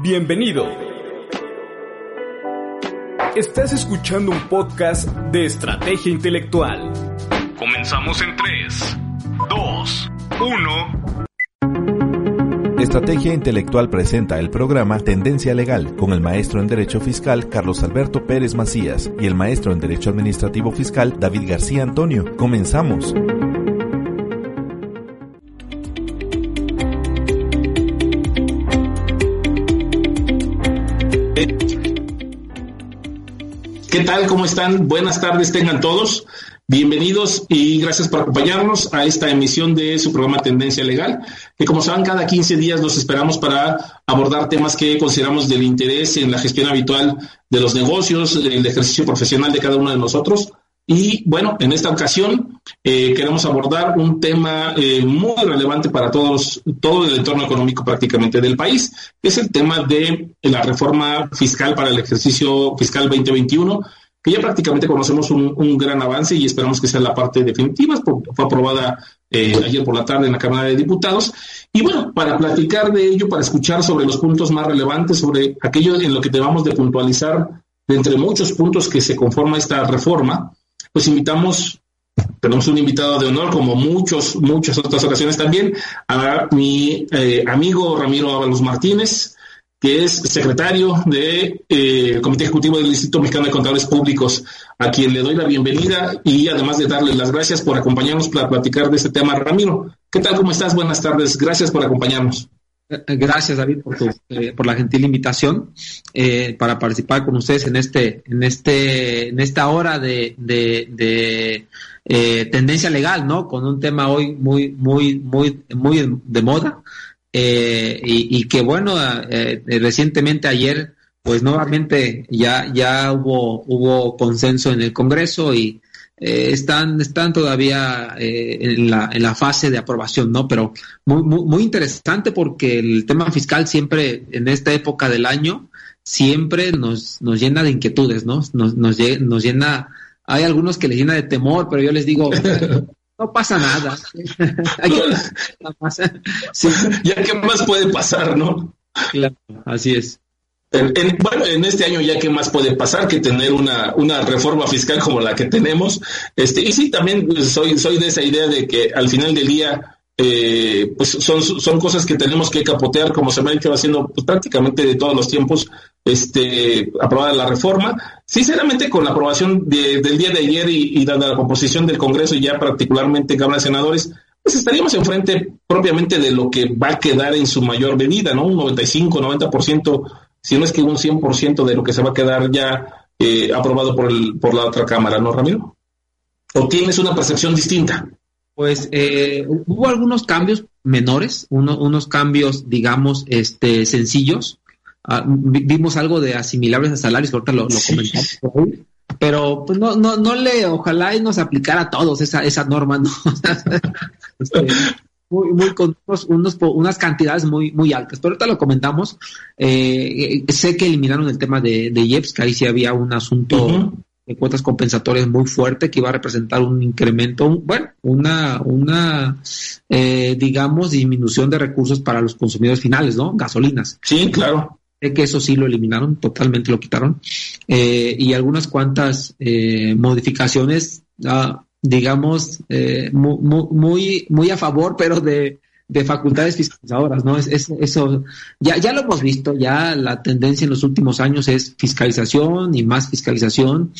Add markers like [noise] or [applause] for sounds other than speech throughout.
Bienvenido. Estás escuchando un podcast de estrategia intelectual. Comenzamos en 3, 2, 1. Estrategia Intelectual presenta el programa Tendencia Legal con el maestro en Derecho Fiscal Carlos Alberto Pérez Macías y el maestro en Derecho Administrativo Fiscal David García Antonio. Comenzamos. Tal? ¿Cómo están? Buenas tardes tengan todos. Bienvenidos y gracias por acompañarnos a esta emisión de su programa Tendencia Legal, que como saben, cada 15 días nos esperamos para abordar temas que consideramos del interés en la gestión habitual de los negocios, el ejercicio profesional de cada uno de nosotros. Y bueno, en esta ocasión eh, queremos abordar un tema eh, muy relevante para todos, todo el entorno económico prácticamente del país, que es el tema de la reforma fiscal para el ejercicio fiscal 2021, que ya prácticamente conocemos un, gran avance y esperamos que sea la parte definitiva. Fue aprobada eh, ayer por la tarde en la Cámara de Diputados. Y bueno, para platicar de ello, para escuchar sobre los puntos más relevantes, sobre aquello en lo que debamos de puntualizar, de entre muchos puntos que se conforma esta reforma, pues invitamos, tenemos un invitado de honor, como muchos, muchas otras ocasiones también, a mi eh, amigo Ramiro Ábalos Martínez, que es secretario del de, eh, Comité Ejecutivo del Instituto Mexicano de Contadores Públicos, a quien le doy la bienvenida y además de darle las gracias por acompañarnos para platicar de este tema. Ramiro, ¿qué tal? ¿Cómo estás? Buenas tardes. Gracias por acompañarnos. Eh, gracias, David, por, tu, eh, por la gentil invitación eh, para participar con ustedes en este, en este, en esta hora de, de, tendencia legal, ¿no? Con un tema hoy muy, muy, muy, muy de moda y, y, que bueno, recientemente ayer, pues nuevamente ya, ya hubo, hubo consenso en el Congreso y eh, están, están todavía eh, en, la, en la fase de aprobación, ¿no? Pero muy, muy, interesante porque el tema fiscal siempre, en esta época del año, siempre nos, nos llena de inquietudes, ¿no? Nos, nos, nos llena, hay algunos que les llena de temor, pero yo les digo, no pasa nada. [laughs] Ya qué más puede pasar, ¿no? Claro, así es. En, bueno, en este año ya qué más puede pasar que tener una, una reforma fiscal como la que tenemos. Este, y sí, también soy, soy de esa idea de que al final del día, eh, pues son, son cosas que tenemos que capotear, como se me ha hecho haciendo pues, prácticamente de todos los tiempos, este, aprobada la reforma. Sinceramente, con la aprobación del día de ayer y, y dada la composición del Congreso y ya particularmente Cámara de Senadores, pues estaríamos enfrente propiamente de lo que va a quedar en su mayor medida, ¿no? Un 95, 90% si no es que un 100% de lo que se va a quedar ya eh, aprobado por, el, por la otra Cámara, ¿no, Ramiro? ¿O tienes una percepción distinta? Pues eh, hubo algunos cambios menores, unos cambios, digamos, este, sencillos. Ah, vimos algo de asimilables a salarios, ahorita lo, lo comentamos pero pues no, no, no le, ojalá y nos aplicara a todos esa, esa norma, ¿no? [laughs] este, muy, muy con unos, unas cantidades muy, muy altas. Pero ahorita lo comentamos. Eh, sé que eliminaron el tema de, de IEPS, que ahí sí había un asunto de cuotas compensatorias muy fuerte que iba a representar un incremento, bueno, una, una eh, digamos, disminución de recursos para los consumidores finales, ¿no? Gasolinas. Sí, claro. Sé que eso sí lo eliminaron, totalmente lo quitaron. Eh, y algunas cuantas modificaciones ah, digamos, eh, muy, muy, a favor, pero de, de facultades fiscalizadoras, ¿no? Es, eso, ya, ya lo hemos visto, ya la tendencia en los últimos años es fiscalización y más fiscalización,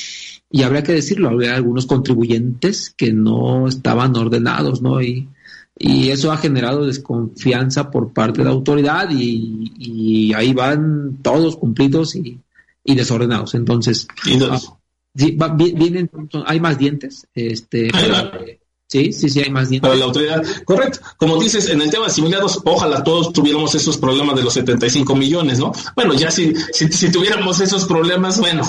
y habría que decirlo, había algunos contribuyentes que no estaban ordenados, ¿no? Y, y eso ha generado desconfianza por parte de la autoridad y, y ahí van todos cumplidos y, y desordenados. Entonces, Sí, vienen, hay más dientes. Este, sí, sí, sí, hay más dientes. Para la autoridad, correcto. Como dices, en el tema de asimilados, ojalá todos tuviéramos esos problemas de los 75 millones, ¿no? Bueno, ya si, si, tuviéramos esos problemas, bueno,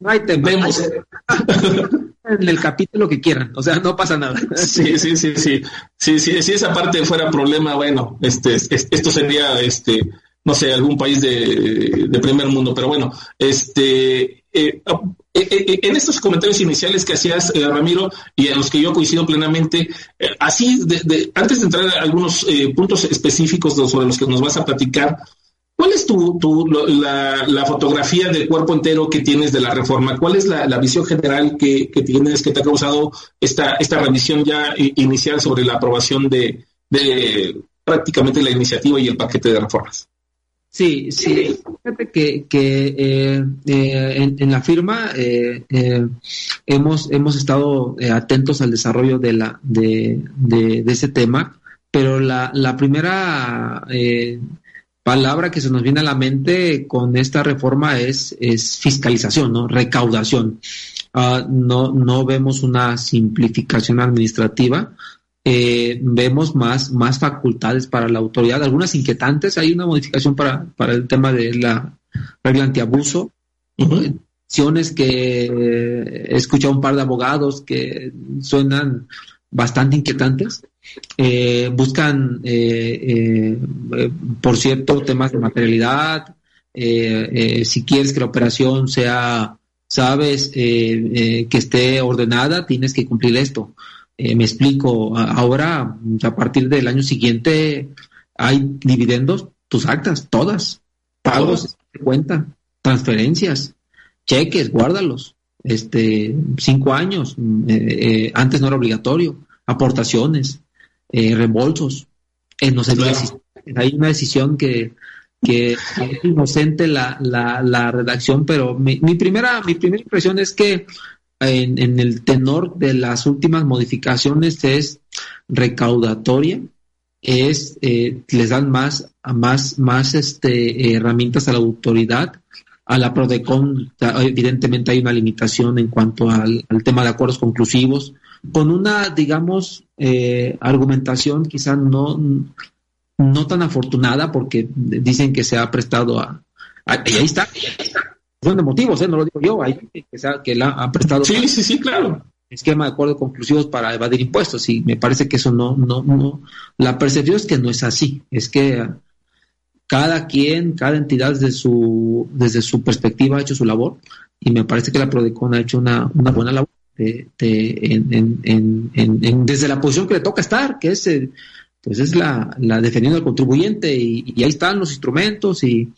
no hay vemos. en [laughs] el capítulo que quieran, o sea, no pasa nada. [laughs] Sí, sí, sí, sí. Sí, sí, si esa parte fuera problema, bueno, este, esto sería, este, no sé, algún país de, de primer mundo, pero bueno, este, eh, eh, eh, en estos comentarios iniciales que hacías, Ramiro, y en los que yo coincido plenamente, así, de, antes de entrar a algunos puntos específicos sobre los que nos vas a platicar, ¿Cuál es tu, tu la, fotografía del cuerpo entero que tienes de la reforma? ¿Cuál es la, visión general que, tienes que te ha causado esta, esta revisión ya inicial sobre la aprobación de, de prácticamente la iniciativa y el paquete de reformas? Sí, sí. Fíjate que, que eh, eh, en, la firma eh, hemos, hemos estado atentos al desarrollo de, la, de, de, ese tema, pero la, la primera palabra que se nos viene a la mente con esta reforma es, es fiscalización, ¿no? Recaudación. Ah, no, no vemos una simplificación administrativa, eh, vemos más, más facultades para la autoridad, algunas inquietantes. Hay una modificación para, para el tema de la regla antiabuso. Acciones que he escuchado un par de abogados que suenan bastante inquietantes. Eh, buscan, eh, por cierto, temas de materialidad. si quieres que la operación sea, sabes, que esté ordenada, tienes que cumplir esto. Eh, me explico, ahora a partir del año siguiente hay dividendos, tus actas, todas, pagos de cuenta, transferencias, cheques, guárdalos, este, cinco años, eh, eh, antes no era obligatorio, aportaciones, reembolsos, no hay una decisión que, que es inocente la, la, la redacción, pero mi, mi, primera, mi primera impresión es que en, el tenor de las últimas modificaciones es recaudatoria, es eh, les dan más, más, más este, herramientas a la autoridad. A la PRODECON, evidentemente hay una limitación en cuanto al, tema de acuerdos conclusivos, con una, digamos, eh, argumentación quizá no, no tan afortunada, porque dicen que se ha prestado a. y ahí está, de motivos, ¿eh? no lo digo yo, hay que, que la ha prestado. Sí, sí, sí, claro. Esquema de acuerdos conclusivos para evadir impuestos y me parece que eso no, no, no. La percepción es que no es así, es que cada quien, cada entidad desde su, desde su perspectiva ha hecho su labor y me parece que la Prodecon ha hecho una, una buena labor de, en, en, desde la posición que le toca estar, que es eh, pues es la, la defendiendo al contribuyente y, y, ahí están los instrumentos y,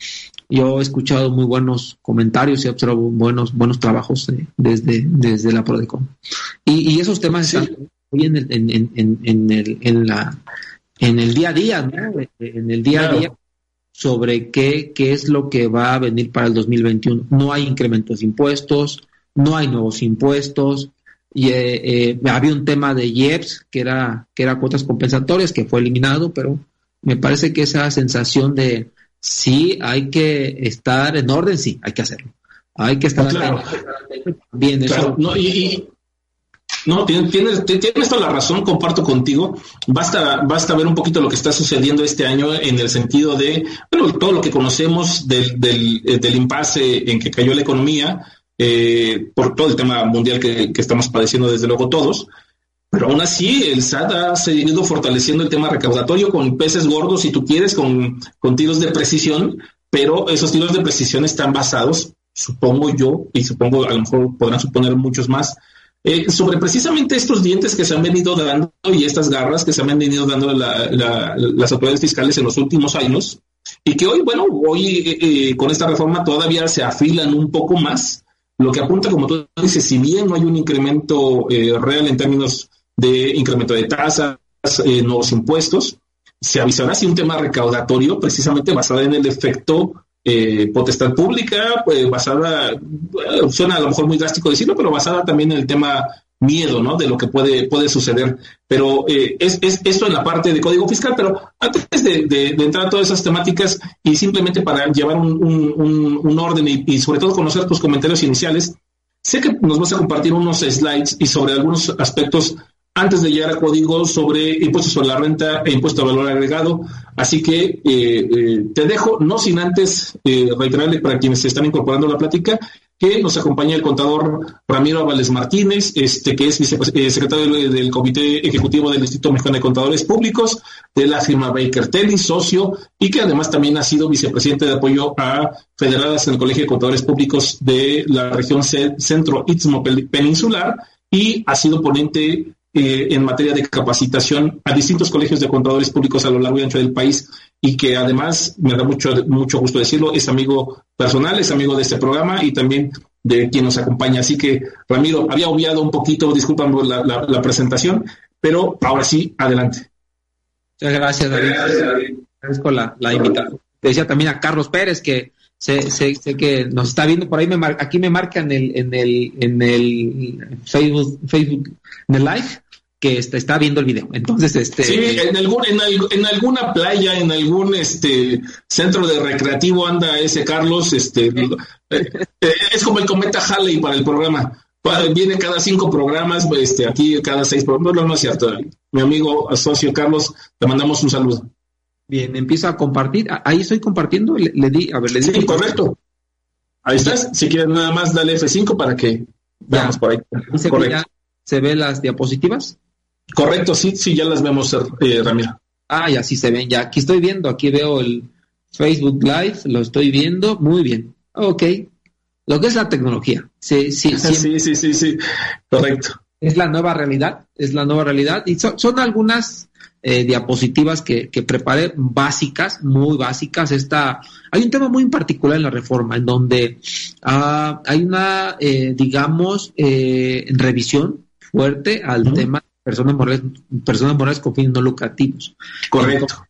yo he escuchado muy buenos comentarios y he observado buenos, buenos trabajos desde, desde la Prodecon. Y, y esos temas están muy en el, en, en, en, el, en, la, en el día a día, ¿no? En el día a día sobre qué, qué es lo que va a venir para el 2021. No hay incrementos de impuestos, no hay nuevos impuestos, y eh, eh, había un tema de IEPS que era que era cuotas compensatorias que fue eliminado pero me parece que esa sensación de sí hay que estar en orden, sí, hay que hacerlo. Hay que estar bien. Eso. No, y, no, tienes, tienes, toda la razón, comparto contigo. Basta, basta ver un poquito lo que está sucediendo este año en el sentido de, bueno, todo lo que conocemos del, del, eh, impasse en que cayó la economía, eh, por todo el tema mundial que, estamos padeciendo desde luego todos, pero aún así, el SAT ha seguido fortaleciendo el tema recaudatorio con peces gordos, si tú quieres, con, con tiros de precisión, pero esos tiros de precisión están basados, supongo yo, y supongo a lo mejor podrán suponer muchos más, eh, sobre precisamente estos dientes que se han venido dando y estas garras que se han venido dando las autoridades fiscales en los últimos años, y que hoy, bueno, hoy eh, eh, con esta reforma todavía se afilan un poco más, lo que apunta, como tú dices, si bien no hay un incremento real en términos de incremento de tasas, eh, nuevos impuestos. Se avisará si un tema recaudatorio precisamente basado en el efecto eh, potestad pública, pues basada, suena a lo mejor muy drástico decirlo, pero basada también en el tema miedo, ¿no? De lo que puede, puede suceder. Pero eh, es, es, esto en la parte de código fiscal, pero antes de, entrar a todas esas temáticas y simplemente para llevar un, un, orden y, sobre todo conocer tus comentarios iniciales, sé que nos vas a compartir unos slides y sobre algunos aspectos antes de llegar a código sobre impuestos sobre la renta e impuesto a valor agregado. Así que eh, eh, te dejo, no sin antes reiterarle para quienes se están incorporando a la plática, que nos acompaña el contador Ramiro Avales Martínez, este que es secretario del, Comité Ejecutivo del Instituto Mexicano de Contadores Públicos, de la firma Baker Telly, socio, y que además también ha sido vicepresidente de apoyo a federadas en el Colegio de Contadores Públicos de la región Centro Istmo Peninsular, y ha sido ponente eh, en materia de capacitación a distintos colegios de contadores públicos a lo largo y ancho del país. Y que además me da mucho, mucho gusto decirlo, es amigo personal, es amigo de este programa y también de quien nos acompaña. Así que, Ramiro, había obviado un poquito, disculpan la, la, presentación, pero ahora sí, adelante. Muchas gracias, David. Agradezco la, la invitación. Te decía también a Carlos Pérez que sé, sé, sé, que nos está viendo por ahí, me aquí me marca en el, en el, en el Facebook, Facebook, en el live, que está, está viendo el video. Entonces, este. Sí, en, algún, en, en, alguna playa, en algún este centro de recreativo anda ese Carlos, este, eh, eh, es como el cometa Halley para el programa. Viene cada cinco programas, este, aquí cada seis programas. No, no es cierto. Mi amigo socio Carlos, te mandamos un saludo. Bien, empiezo a compartir. Ahí estoy compartiendo. Le, di, a ver, le di. Sí, correcto. Ahí estás. Si quieres nada más, dale F5 para que veamos por ahí. Se, ¿Se ve las diapositivas? Correcto, sí, sí, ya las vemos, eh, Ramiro. Ah, ya sí se ven, ya aquí estoy viendo, aquí veo el Facebook Live, lo estoy viendo, muy bien. Ok, lo que es la tecnología. Sí, sí, [laughs] sí, sí, sí, sí, correcto. Es la nueva realidad, es la nueva realidad y son, algunas eh, diapositivas que, que, preparé básicas, muy básicas. Esta, hay un tema muy en particular en la reforma, en donde ah, hay una, eh, digamos, eh, revisión fuerte al tema personas morales, personas morales con fines no lucrativos. Correcto.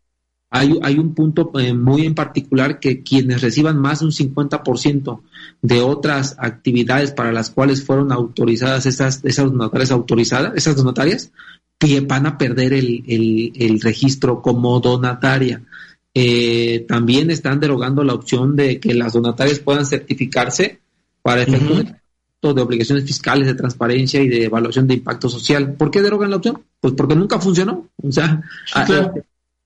hay, hay un punto eh, muy en particular que quienes reciban más de un 50% de otras actividades para las cuales fueron autorizadas esas, esas notarias autorizadas, esas que van a perder el, el, registro como donataria. Eh, también están derogando la opción de que las donatarias puedan certificarse para efectos de obligaciones fiscales, de transparencia y de evaluación de impacto social. ¿Por qué derogan la opción? Pues porque nunca funcionó. O sea,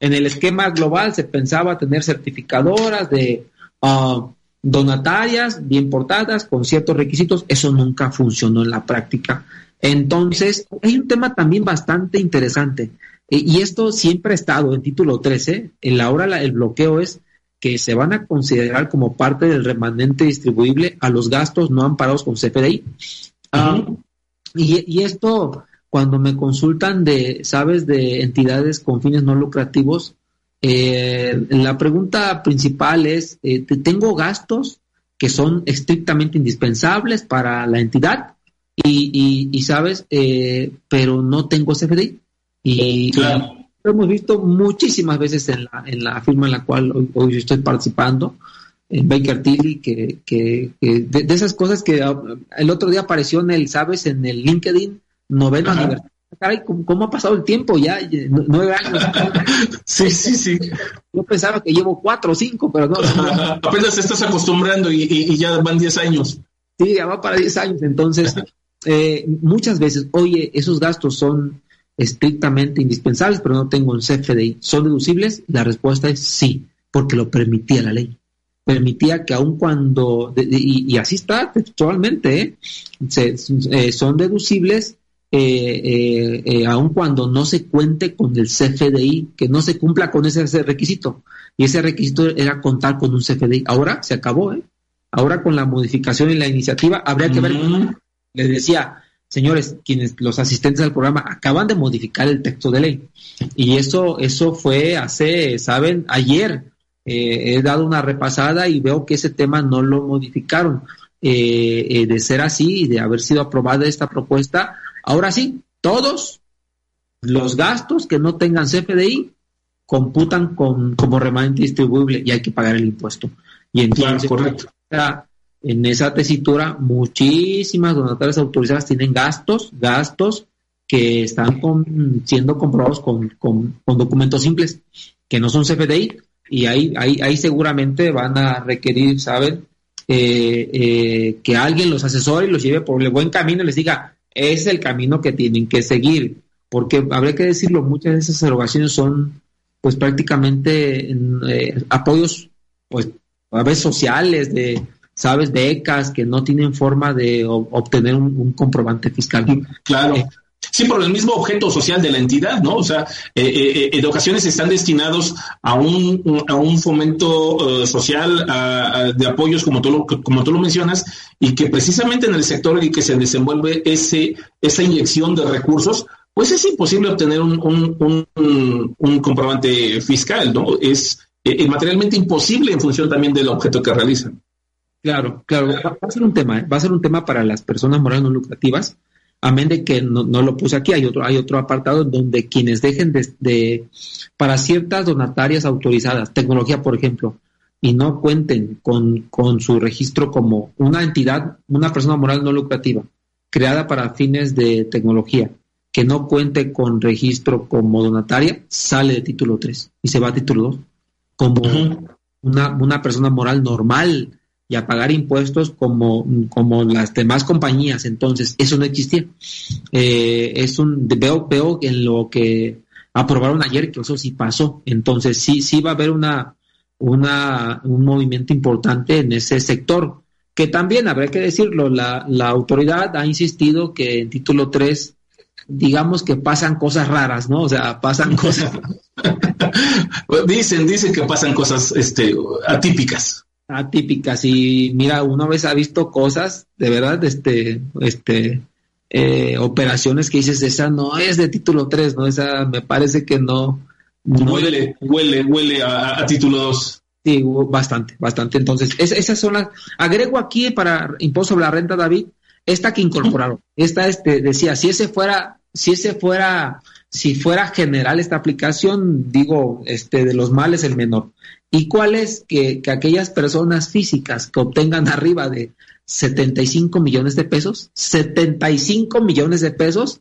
en el esquema global se pensaba tener certificadoras de ah, donatarias bien portadas con ciertos requisitos. Eso nunca funcionó en la práctica. Entonces, hay un tema también bastante interesante. E, y esto siempre ha estado en título 13. En la hora el bloqueo es que se van a considerar como parte del remanente distribuible a los gastos no amparados con CFDI. Ah, y, esto, cuando me consultan de, sabes, de entidades con fines no lucrativos, eh, la pregunta principal es, eh, ¿tengo gastos que son estrictamente indispensables para la entidad? Y, sabes, eh, pero no tengo CFDI. Y, claro. Lo hemos visto muchísimas veces en la, en la firma en la cual hoy, estoy participando, en Baker Tilly, que, que, de, esas cosas que ah, el otro día apareció en el, ¿sabes? En el LinkedIn, noveno aniversario. Caray, ¿cómo, ha pasado el tiempo? Ya nueve años. [laughs] sí, sí, sí. Yo pensaba que llevo cuatro o cinco, pero no. [laughs] Apenas te estás acostumbrando y, y, ya van diez años. Sí, ya va para diez años. Entonces, eh, muchas veces, oye, esos gastos son estrictamente indispensables, pero no tengo un CFDI. ¿Son deducibles? La respuesta es sí, porque lo permitía la ley. Permitía que aun cuando, y, así está textualmente, ¿eh? Eh, son deducibles eh, eh, aun cuando no se cuente con el CFDI, que no se cumpla con ese, requisito. Y ese requisito era contar con un CFDI. Ahora se acabó, ¿eh? Ahora con la modificación y la iniciativa habría que ver. Les decía, señores, quienes los asistentes al programa acaban de modificar el texto de ley. Y eso, eso fue hace, saben, ayer. Eh, he dado una repasada y veo que ese tema no lo modificaron. Eh, eh, de ser así y de haber sido aprobada esta propuesta, ahora sí, todos los gastos que no tengan CFDI computan con, como remanente distribuible y hay que pagar el impuesto. Y entonces, correcto en esa tesitura muchísimas donatarias autorizadas tienen gastos, gastos que están siendo comprobados con, documentos simples, que no son CFDI, y ahí, ahí, ahí seguramente van a requerir, ¿saben? Eh, eh, que alguien los asesore y los lleve por el buen camino y les diga, es el camino que tienen que seguir, porque habría que decirlo, muchas de esas erogaciones son pues prácticamente eh, apoyos, pues a veces sociales, de sabes, becas que no tienen forma de obtener un, comprobante fiscal. Claro. Eh, sí, por el mismo objeto social de la entidad, ¿no? O sea, eh, eh, en ocasiones están destinados a un, a un fomento social de apoyos, como tú, lo, como tú lo mencionas, y que precisamente en el sector en el que se desenvuelve ese, esa inyección de recursos, pues es imposible obtener un, un, un comprobante fiscal, ¿no? Es, eh, materialmente imposible en función también del objeto que realizan. Claro, claro, va, a ser un tema, va a ser un tema para las personas morales no lucrativas, amén de que no, lo puse aquí, hay otro, hay otro apartado donde quienes dejen de, para ciertas donatarias autorizadas, tecnología por ejemplo, y no cuenten con, con su registro como una entidad, una persona moral no lucrativa, creada para fines de tecnología, que no cuente con registro como donataria, sale de título 3 y se va a título 2 como una, una persona moral normal y a pagar impuestos como, como las demás compañías. Entonces, eso no existía. Eh, es un, veo, veo en lo que aprobaron ayer que eso sí pasó. Entonces, sí, sí va a haber una, una, un movimiento importante en ese sector, que también habrá que decirlo, la, la autoridad ha insistido que en título 3 digamos que pasan cosas raras, ¿no? O sea, pasan cosas. [laughs] dicen, dicen que pasan cosas este, atípicas. Atípicas. Y mira, una vez ha visto cosas, de verdad, este, este, eh, operaciones que dices, esa no es de título 3, ¿no? Esa me parece que no. huele, huele, huele a, título 2. Sí, bastante, bastante. Entonces, esas son las. Agrego aquí para impuesto sobre la renta, David, esta que incorporaron. Esta este, decía, si ese fuera si ese fuera, si fuera general esta aplicación, digo, este, de los males el menor. ¿Y cuál es que, que aquellas personas físicas que obtengan arriba de 75 millones de pesos, 75 millones de pesos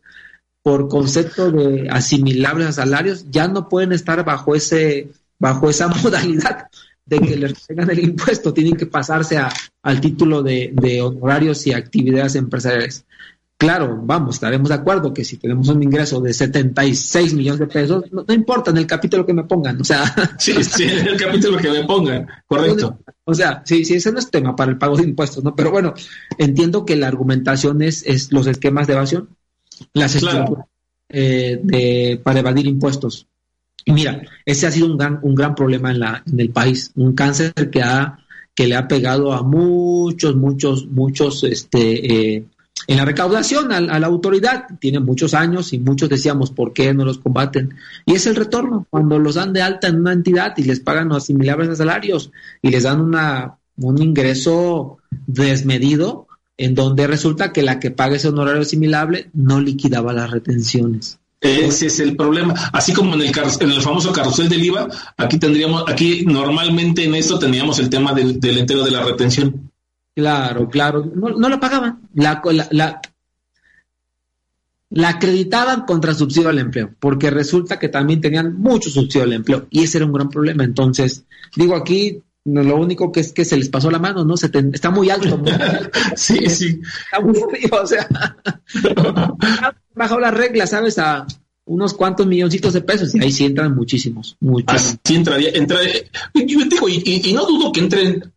por concepto de asimilables a salarios, ya no pueden estar bajo ese, bajo esa [laughs] modalidad de que les tengan el impuesto, tienen que pasarse a, al título de honorarios y actividades empresariales. Claro, vamos, estaremos de acuerdo que si tenemos un ingreso de 76 millones de pesos, no, importa en el capítulo que me pongan, o sea. [laughs] Sí, sí, en el capítulo que me pongan, correcto. O sea, sí, sí, ese no es tema para el pago de impuestos, ¿no? Pero bueno, entiendo que la argumentación es, es los esquemas de evasión, las estructuras eh, de, para evadir impuestos. Y mira, ese ha sido un gran, un gran problema en, la, en el país, un cáncer que ha que le ha pegado a muchos, muchos, muchos este, eh, en la recaudación a, la autoridad. Tiene muchos años y muchos decíamos, ¿por qué no los combaten? Y es el retorno, cuando los dan de alta en una entidad y les pagan asimilables a salarios y les dan una, un ingreso desmedido, en donde resulta que la que paga ese honorario asimilable no liquidaba las retenciones. Ese es el problema. Así como en el, en el famoso carrusel del IVA, aquí tendríamos, aquí normalmente en esto tendríamos el tema del, del entero de la retención. Claro, claro. No, no lo pagaban. La, la, la, acreditaban contra subsidio al empleo, porque resulta que también tenían mucho subsidio al empleo y ese era un gran problema. Entonces, digo aquí, lo único que es que se les pasó la mano, ¿no? Se está muy alto. [laughs] sí, [laughs] sí. Está muy frío, o sea. [laughs] Bajo las reglas, ¿sabes? A unos cuantos milloncitos de pesos y ahí sí entran muchísimos. muchísimos. Así entraría, yo digo, y no dudo que entren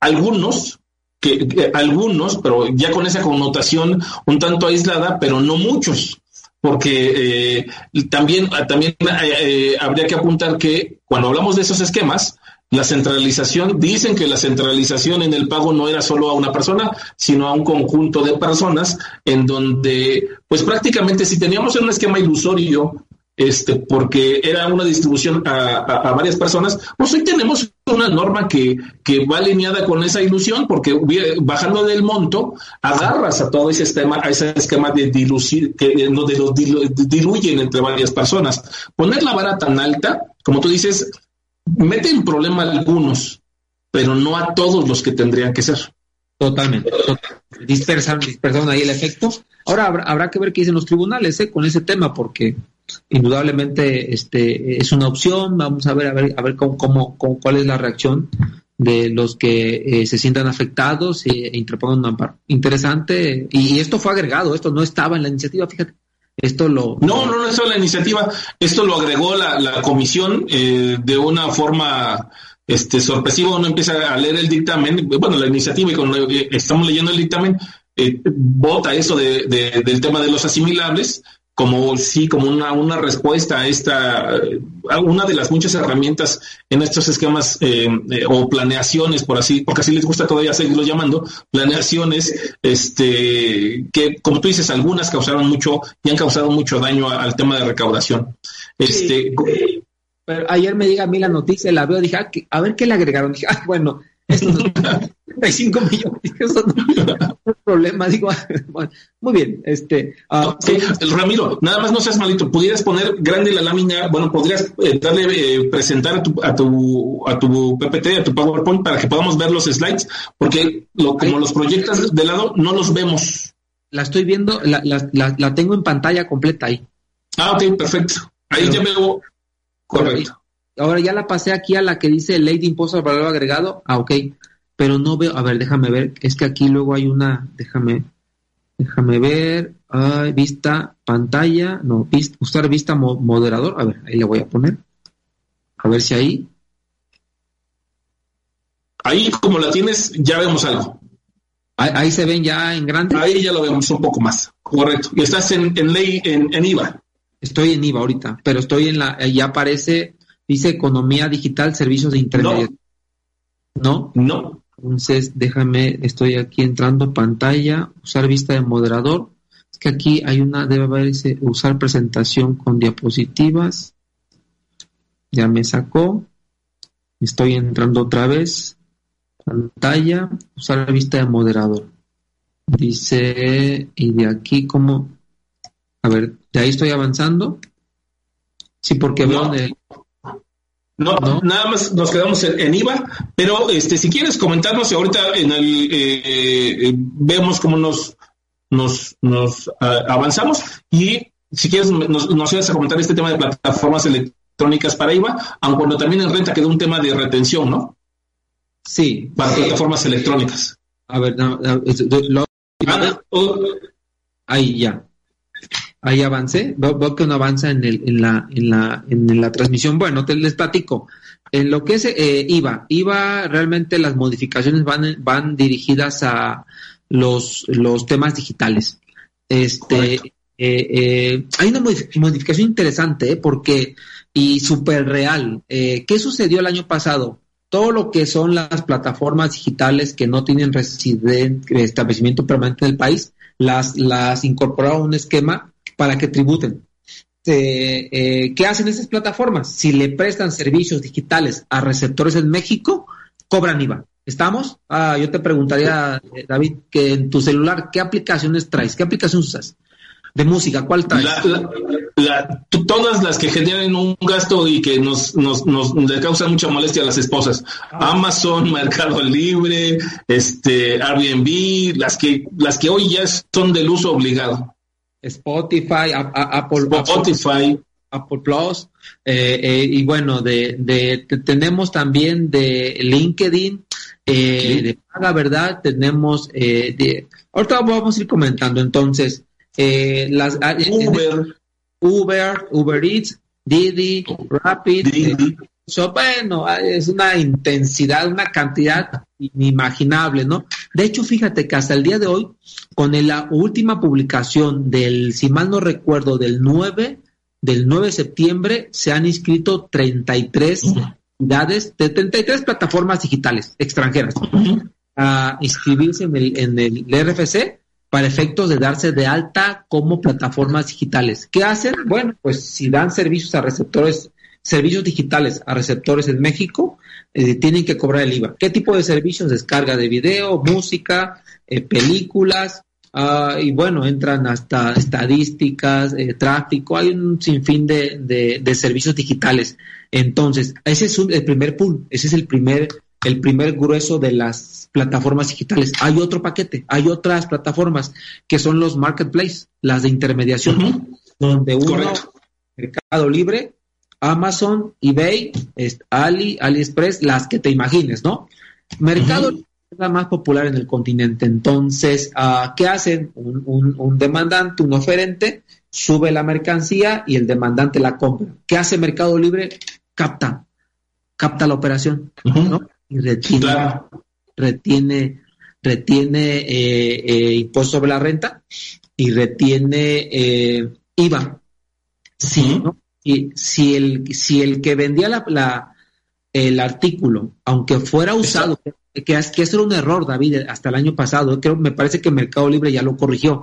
algunos que, algunos, pero ya con esa connotación un tanto aislada, pero no muchos porque eh, también, también eh, eh, habría que apuntar que cuando hablamos de esos esquemas, la centralización, dicen que la centralización en el pago no era solo a una persona, sino a un conjunto de personas en donde, pues prácticamente si teníamos un esquema ilusorio este, porque era una distribución a, varias personas, pues hoy tenemos una norma que, que, va alineada con esa ilusión, porque bajando del monto, agarras a todo ese esquema, a ese esquema de dilucir, que donde los diluyen entre varias personas. Poner la vara tan alta, como tú dices, mete en problema a algunos, pero no a todos los que tendrían que ser. Totalmente. Dispersan, dispersan ahí el efecto. Ahora habrá, que ver qué dicen los tribunales ¿eh? con ese tema, porque indudablemente este es una opción. Vamos a ver a ver a ver cómo, cómo, cuál es la reacción de los que eh, se sientan afectados e, interpongan un amparo. Interesante. Y, esto fue agregado, esto no estaba en la iniciativa, fíjate. Esto lo. No, no, no estaba en la iniciativa. Esto lo agregó la, la comisión eh, de una forma este sorpresiva. Uno empieza a leer el dictamen, bueno, la iniciativa y cuando eh, estamos leyendo el dictamen, vota eso de, del tema de los asimilables como sí, como una, una respuesta a esta, una de las muchas herramientas en estos esquemas eh, eh, o planeaciones, por así, porque así les gusta todavía seguirlo llamando, planeaciones, este, que como tú dices, algunas causaron mucho y han causado mucho daño al tema de recaudación. Este, ayer me diga a mí la noticia, la veo, dije, ah, a ver qué le agregaron. [laughs] Dije, ah, bueno, estos 35 millones, [laughs] eso no es problema. Digo, [laughs] muy bien. este uh, Ramiro, nada más no seas malito. ¿Pudieras poner grande la lámina? Bueno, ¿podrías eh, darle, eh, presentar a tu, a, tu, a tu PPT, a tu PowerPoint para que podamos ver los slides? Porque lo, como los proyectas de lado, no los vemos. La estoy viendo, la, la, la, tengo en pantalla completa ahí. Ah, ok, perfecto. Ahí ya veo. Correcto. Ahora ya la pasé aquí a la que dice Ley de Impuesto al Valor Agregado. Ah, ok. Pero no veo, a ver, déjame ver. Es que aquí luego hay una, déjame, déjame ver. Ay, vista, pantalla, no, usar vista moderador. A ver, ahí le voy a poner. A ver si ahí. Ahí, como la tienes, ya vemos algo. Ahí, se ven ya en grande. Ahí ya lo vemos un poco más. Correcto. Y estás en, ley, en, en IVA. Estoy en IVA ahorita, pero estoy en la, ya aparece Dice economía digital, servicios de internet. No. ¿No? Entonces, déjame, estoy aquí entrando pantalla, usar vista de moderador. Es que aquí hay una, debe haber ese, usar presentación con diapositivas. Ya me sacó. Estoy entrando otra vez. Pantalla, usar vista de moderador. Dice, y de aquí como, a ver, de ahí estoy avanzando. Sí, porque veo no, nada más nos quedamos en, IVA, pero este, si quieres comentarnos, ahorita en el eh, eh, vemos cómo nos, nos, nos avanzamos y si quieres nos, nos ibas a comentar este tema de plataformas electrónicas para IVA, aun cuando también en renta quedó un tema de retención, ¿no? Sí. Para plataformas electrónicas. A ver, no, ah, ahí ya ahí avancé, veo, que no avanza en, el, en, la, en, la, en la transmisión. Bueno, te les platico. En lo que es eh, IVA, IVA realmente las modificaciones van, van dirigidas a los, los temas digitales. Este, eh, eh, hay una modificación interesante porque y súper real. ¿Qué sucedió el año pasado? Todo lo que son las plataformas digitales que no tienen establecimiento permanente en el país, las, las incorporaron a un esquema para que tributen. Eh, eh, ¿Qué hacen esas plataformas? Si le prestan servicios digitales a receptores en México, cobran IVA. ¿Estamos? Ah, yo te preguntaría, eh, David, que en tu celular, ¿qué aplicaciones traes? ¿Qué aplicaciones usas? De música, ¿cuál traes? todas las que generan un gasto y que nos, nos, nos le causan mucha molestia a las esposas. Ah. Amazon, [laughs] Mercado Libre, este, Airbnb, las que, las que hoy ya son del uso obligado. Spotify, Apple, Spotify. Apple, Plus, eh, eh, y bueno, de, de, tenemos también de LinkedIn, eh, de paga, ¿verdad? Tenemos, de, ahorita vamos a ir comentando entonces, las, ah, Uber. Uber, Uber Eats, Didi, Rapid, Didi bueno, es una intensidad, una cantidad inimaginable, ¿no? De hecho, fíjate que hasta el día de hoy, con la última publicación del, si mal no recuerdo, del 9, del 9 de septiembre, se han inscrito 33 unidades de 33 plataformas digitales extranjeras a inscribirse en el, en el RFC para efectos de darse de alta como plataformas digitales. ¿Qué hacen? Bueno, pues si dan servicios a receptores servicios digitales a receptores en México, eh, tienen que cobrar el IVA. ¿Qué tipo de servicios? Descarga de video, música, eh, películas, ah, y bueno, entran hasta estadísticas, eh, tráfico, hay un sinfín de, de, servicios digitales. Entonces, ese es el primer pool, ese es el primer, el primer grueso de las plataformas digitales. Hay otro paquete, hay otras plataformas que son los marketplaces, las de intermediación, donde uno, Mercado Libre, Amazon, eBay, Ali, AliExpress, las que te imagines, ¿no? Mercado es la más popular en el continente. Entonces, uh, ¿qué hacen? Un, demandante, un oferente, sube la mercancía y el demandante la compra. ¿Qué hace Mercado Libre? Capta, capta la operación, ¿no? Y retiene, retiene, retiene eh, eh, impuesto sobre la renta y retiene eh, IVA. Sí, ¿no? Y si el, si el que vendía la, el artículo, aunque fuera usado, que, que eso era un error, David, hasta el año pasado, creo, me parece que Mercado Libre ya lo corrigió,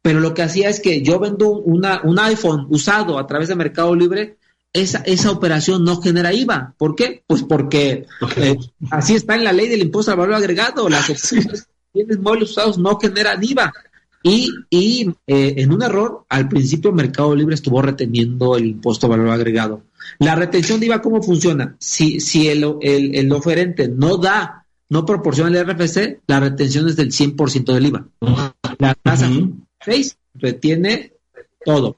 pero lo que hacía es que yo vendo una, un iPhone usado a través de Mercado Libre esa, esa operación no genera IVA. ¿Por qué? Pues porque eh, así está en la ley del impuesto al valor agregado. Las [laughs] bienes móviles usados no generan IVA. Y, y eh, en un error, al principio Mercado Libre estuvo reteniendo el impuesto al valor agregado. La retención de IVA, ¿cómo funciona? Si, si el, el, el oferente no da, no proporciona el RFC, la retención es del 100% del IVA. La tasa 6 retiene todo.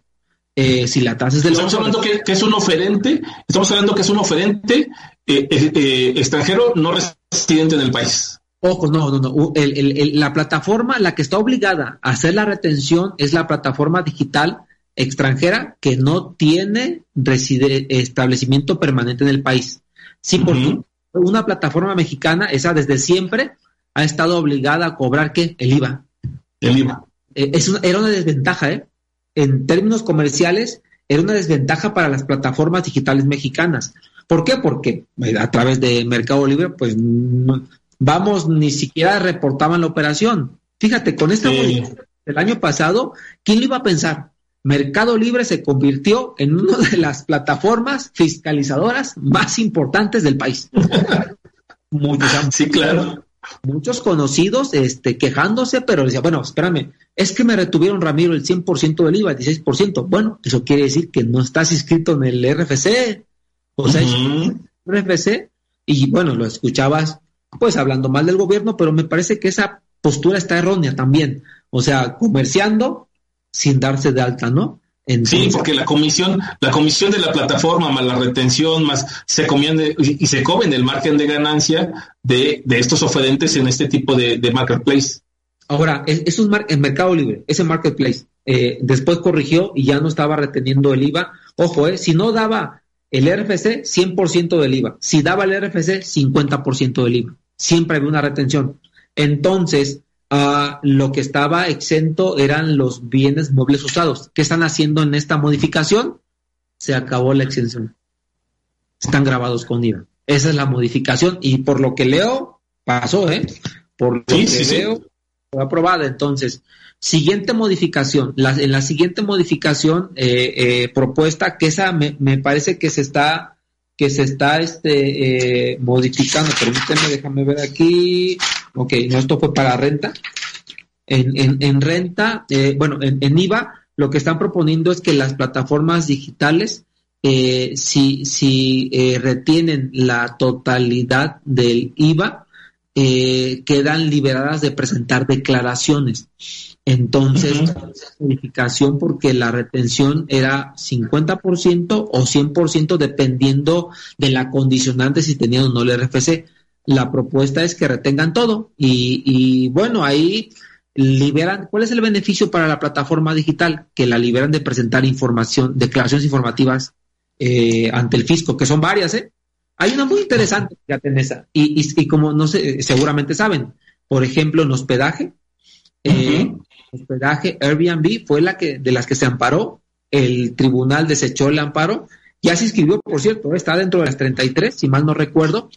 Eh, si la tasa es del Estamos hablando que, es un oferente, estamos hablando que es un oferente eh, eh, extranjero no residente en el país. Ojo, no, no, no. la plataforma, la que está obligada a hacer la retención es la plataforma digital extranjera que no tiene establecimiento permanente en el país. Sí, porque una plataforma mexicana, esa desde siempre, ha estado obligada a cobrar ¿qué? El IVA. El IVA. es era una desventaja, ¿eh? En términos comerciales, era una desventaja para las plataformas digitales mexicanas. ¿Por qué? Porque eh, a través de Mercado Libre, pues vamos, ni siquiera reportaban la operación. Fíjate, con esta del año pasado, ¿quién lo iba a pensar? Mercado Libre se convirtió en una de las plataformas fiscalizadoras más importantes del país. [laughs] Muchos, sí, claro. Muchos conocidos este, quejándose, pero decía, bueno, espérame, es que me retuvieron, Ramiro, el 100% del IVA, el 16%. Bueno, eso quiere decir que no estás inscrito en el RFC. O sea, RFC, y bueno, lo escuchabas pues hablando mal del gobierno, pero me parece que esa postura está errónea también. O sea, comerciando sin darse de alta, ¿no? sí, porque la comisión, la comisión de la plataforma más la retención más se comiende y, se comen el margen de ganancia de, de estos oferentes en este tipo de, marketplace. Ahora, es, un mar, mercado libre, ese marketplace. Eh, después corrigió y ya no estaba reteniendo el IVA. Ojo, eh, si no daba el RFC, 100% del IVA. Si daba el RFC, 50% del IVA siempre había una retención. Entonces, uh, lo que estaba exento eran los bienes móviles usados. ¿Qué están haciendo en esta modificación? Se acabó la exención. Están grabados con IVA. Esa es la modificación y por lo que leo, pasó, ¿eh? Por lo que leo, fue aprobada. Entonces, siguiente modificación. La, en la siguiente modificación eh, eh, propuesta, que esa me, me parece que se está que se está este, eh, modificando. Permíteme, déjame ver aquí. Ok, no, esto fue para renta. En, en, renta, eh, bueno, en, IVA, lo que están proponiendo es que las plataformas digitales, eh, si, si retienen la totalidad del IVA, quedan liberadas de presentar declaraciones. Entonces, modificación porque la retención era 50% o 100% dependiendo de la condicionante si tenían o no el RFC. La propuesta es que retengan todo y, y bueno, ahí liberan, ¿cuál es el beneficio para la plataforma digital? Que la liberan de presentar información, declaraciones informativas eh, ante el fisco, que son varias, ¿eh? Hay una muy interesante, fíjate en esa, y, y, y, como no sé, seguramente saben, por ejemplo, en hospedaje, eh, hospedaje Airbnb fue la que de las que se amparó, el tribunal desechó el amparo, ya se inscribió, por cierto, está dentro de las 33, si mal no recuerdo,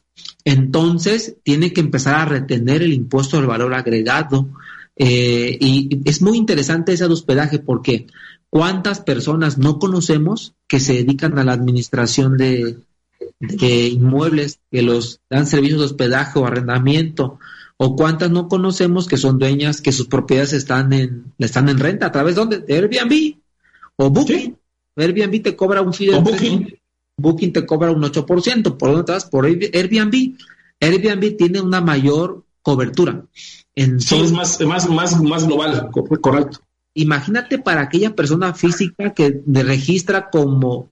entonces tiene que empezar a retener el impuesto del valor agregado. Eh, y es muy interesante ese hospedaje porque cuántas personas no conocemos que se dedican a la administración de inmuebles, que los dan servicios de hospedaje o arrendamiento, o cuántas no conocemos que son dueñas que sus propiedades están en están en renta a través de, de Airbnb o Booking. Airbnb te cobra un fee Booking. Booking te cobra un 8%, ¿por dónde te vas? Por Airbnb. Airbnb tiene una mayor cobertura. En sí, es más, más, más, más global, correcto. Imagínate para aquella persona física que registra como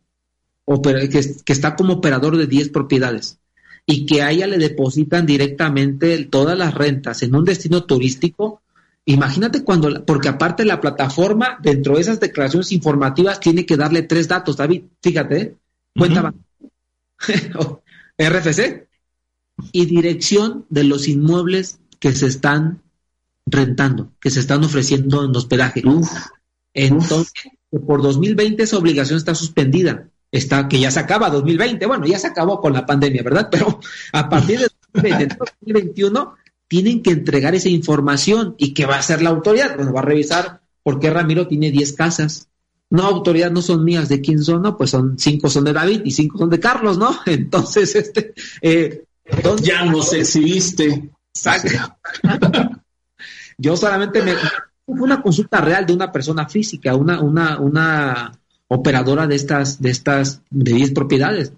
que, que está como operador de 10 propiedades y que a ella le depositan directamente todas las rentas en un destino turístico, imagínate cuando, porque aparte la plataforma dentro de esas declaraciones informativas tiene que darle tres datos, David, fíjate, ¿eh? cuenta [laughs] RFC y dirección de los inmuebles que se están rentando, que se están ofreciendo en hospedaje. Entonces, por 2020 esa obligación está suspendida está, que ya se acaba 2020, bueno, ya se acabó con la pandemia, ¿verdad? [laughs] Pero a partir de 2021 tienen que entregar esa información y que va a hacer la autoridad, bueno, va a revisar por qué Ramiro tiene 10 casas, no, autoridad, no son mías, ¿de quién son? No, pues son cinco son de David y cinco son de Carlos, ¿no? [laughs] Entonces, este... Eh, ya nos exhibiste. Exacto. [laughs] Yo solamente me... Fue una consulta real de una persona física, una, una, una operadora de estas, de estas, de 10 propiedades.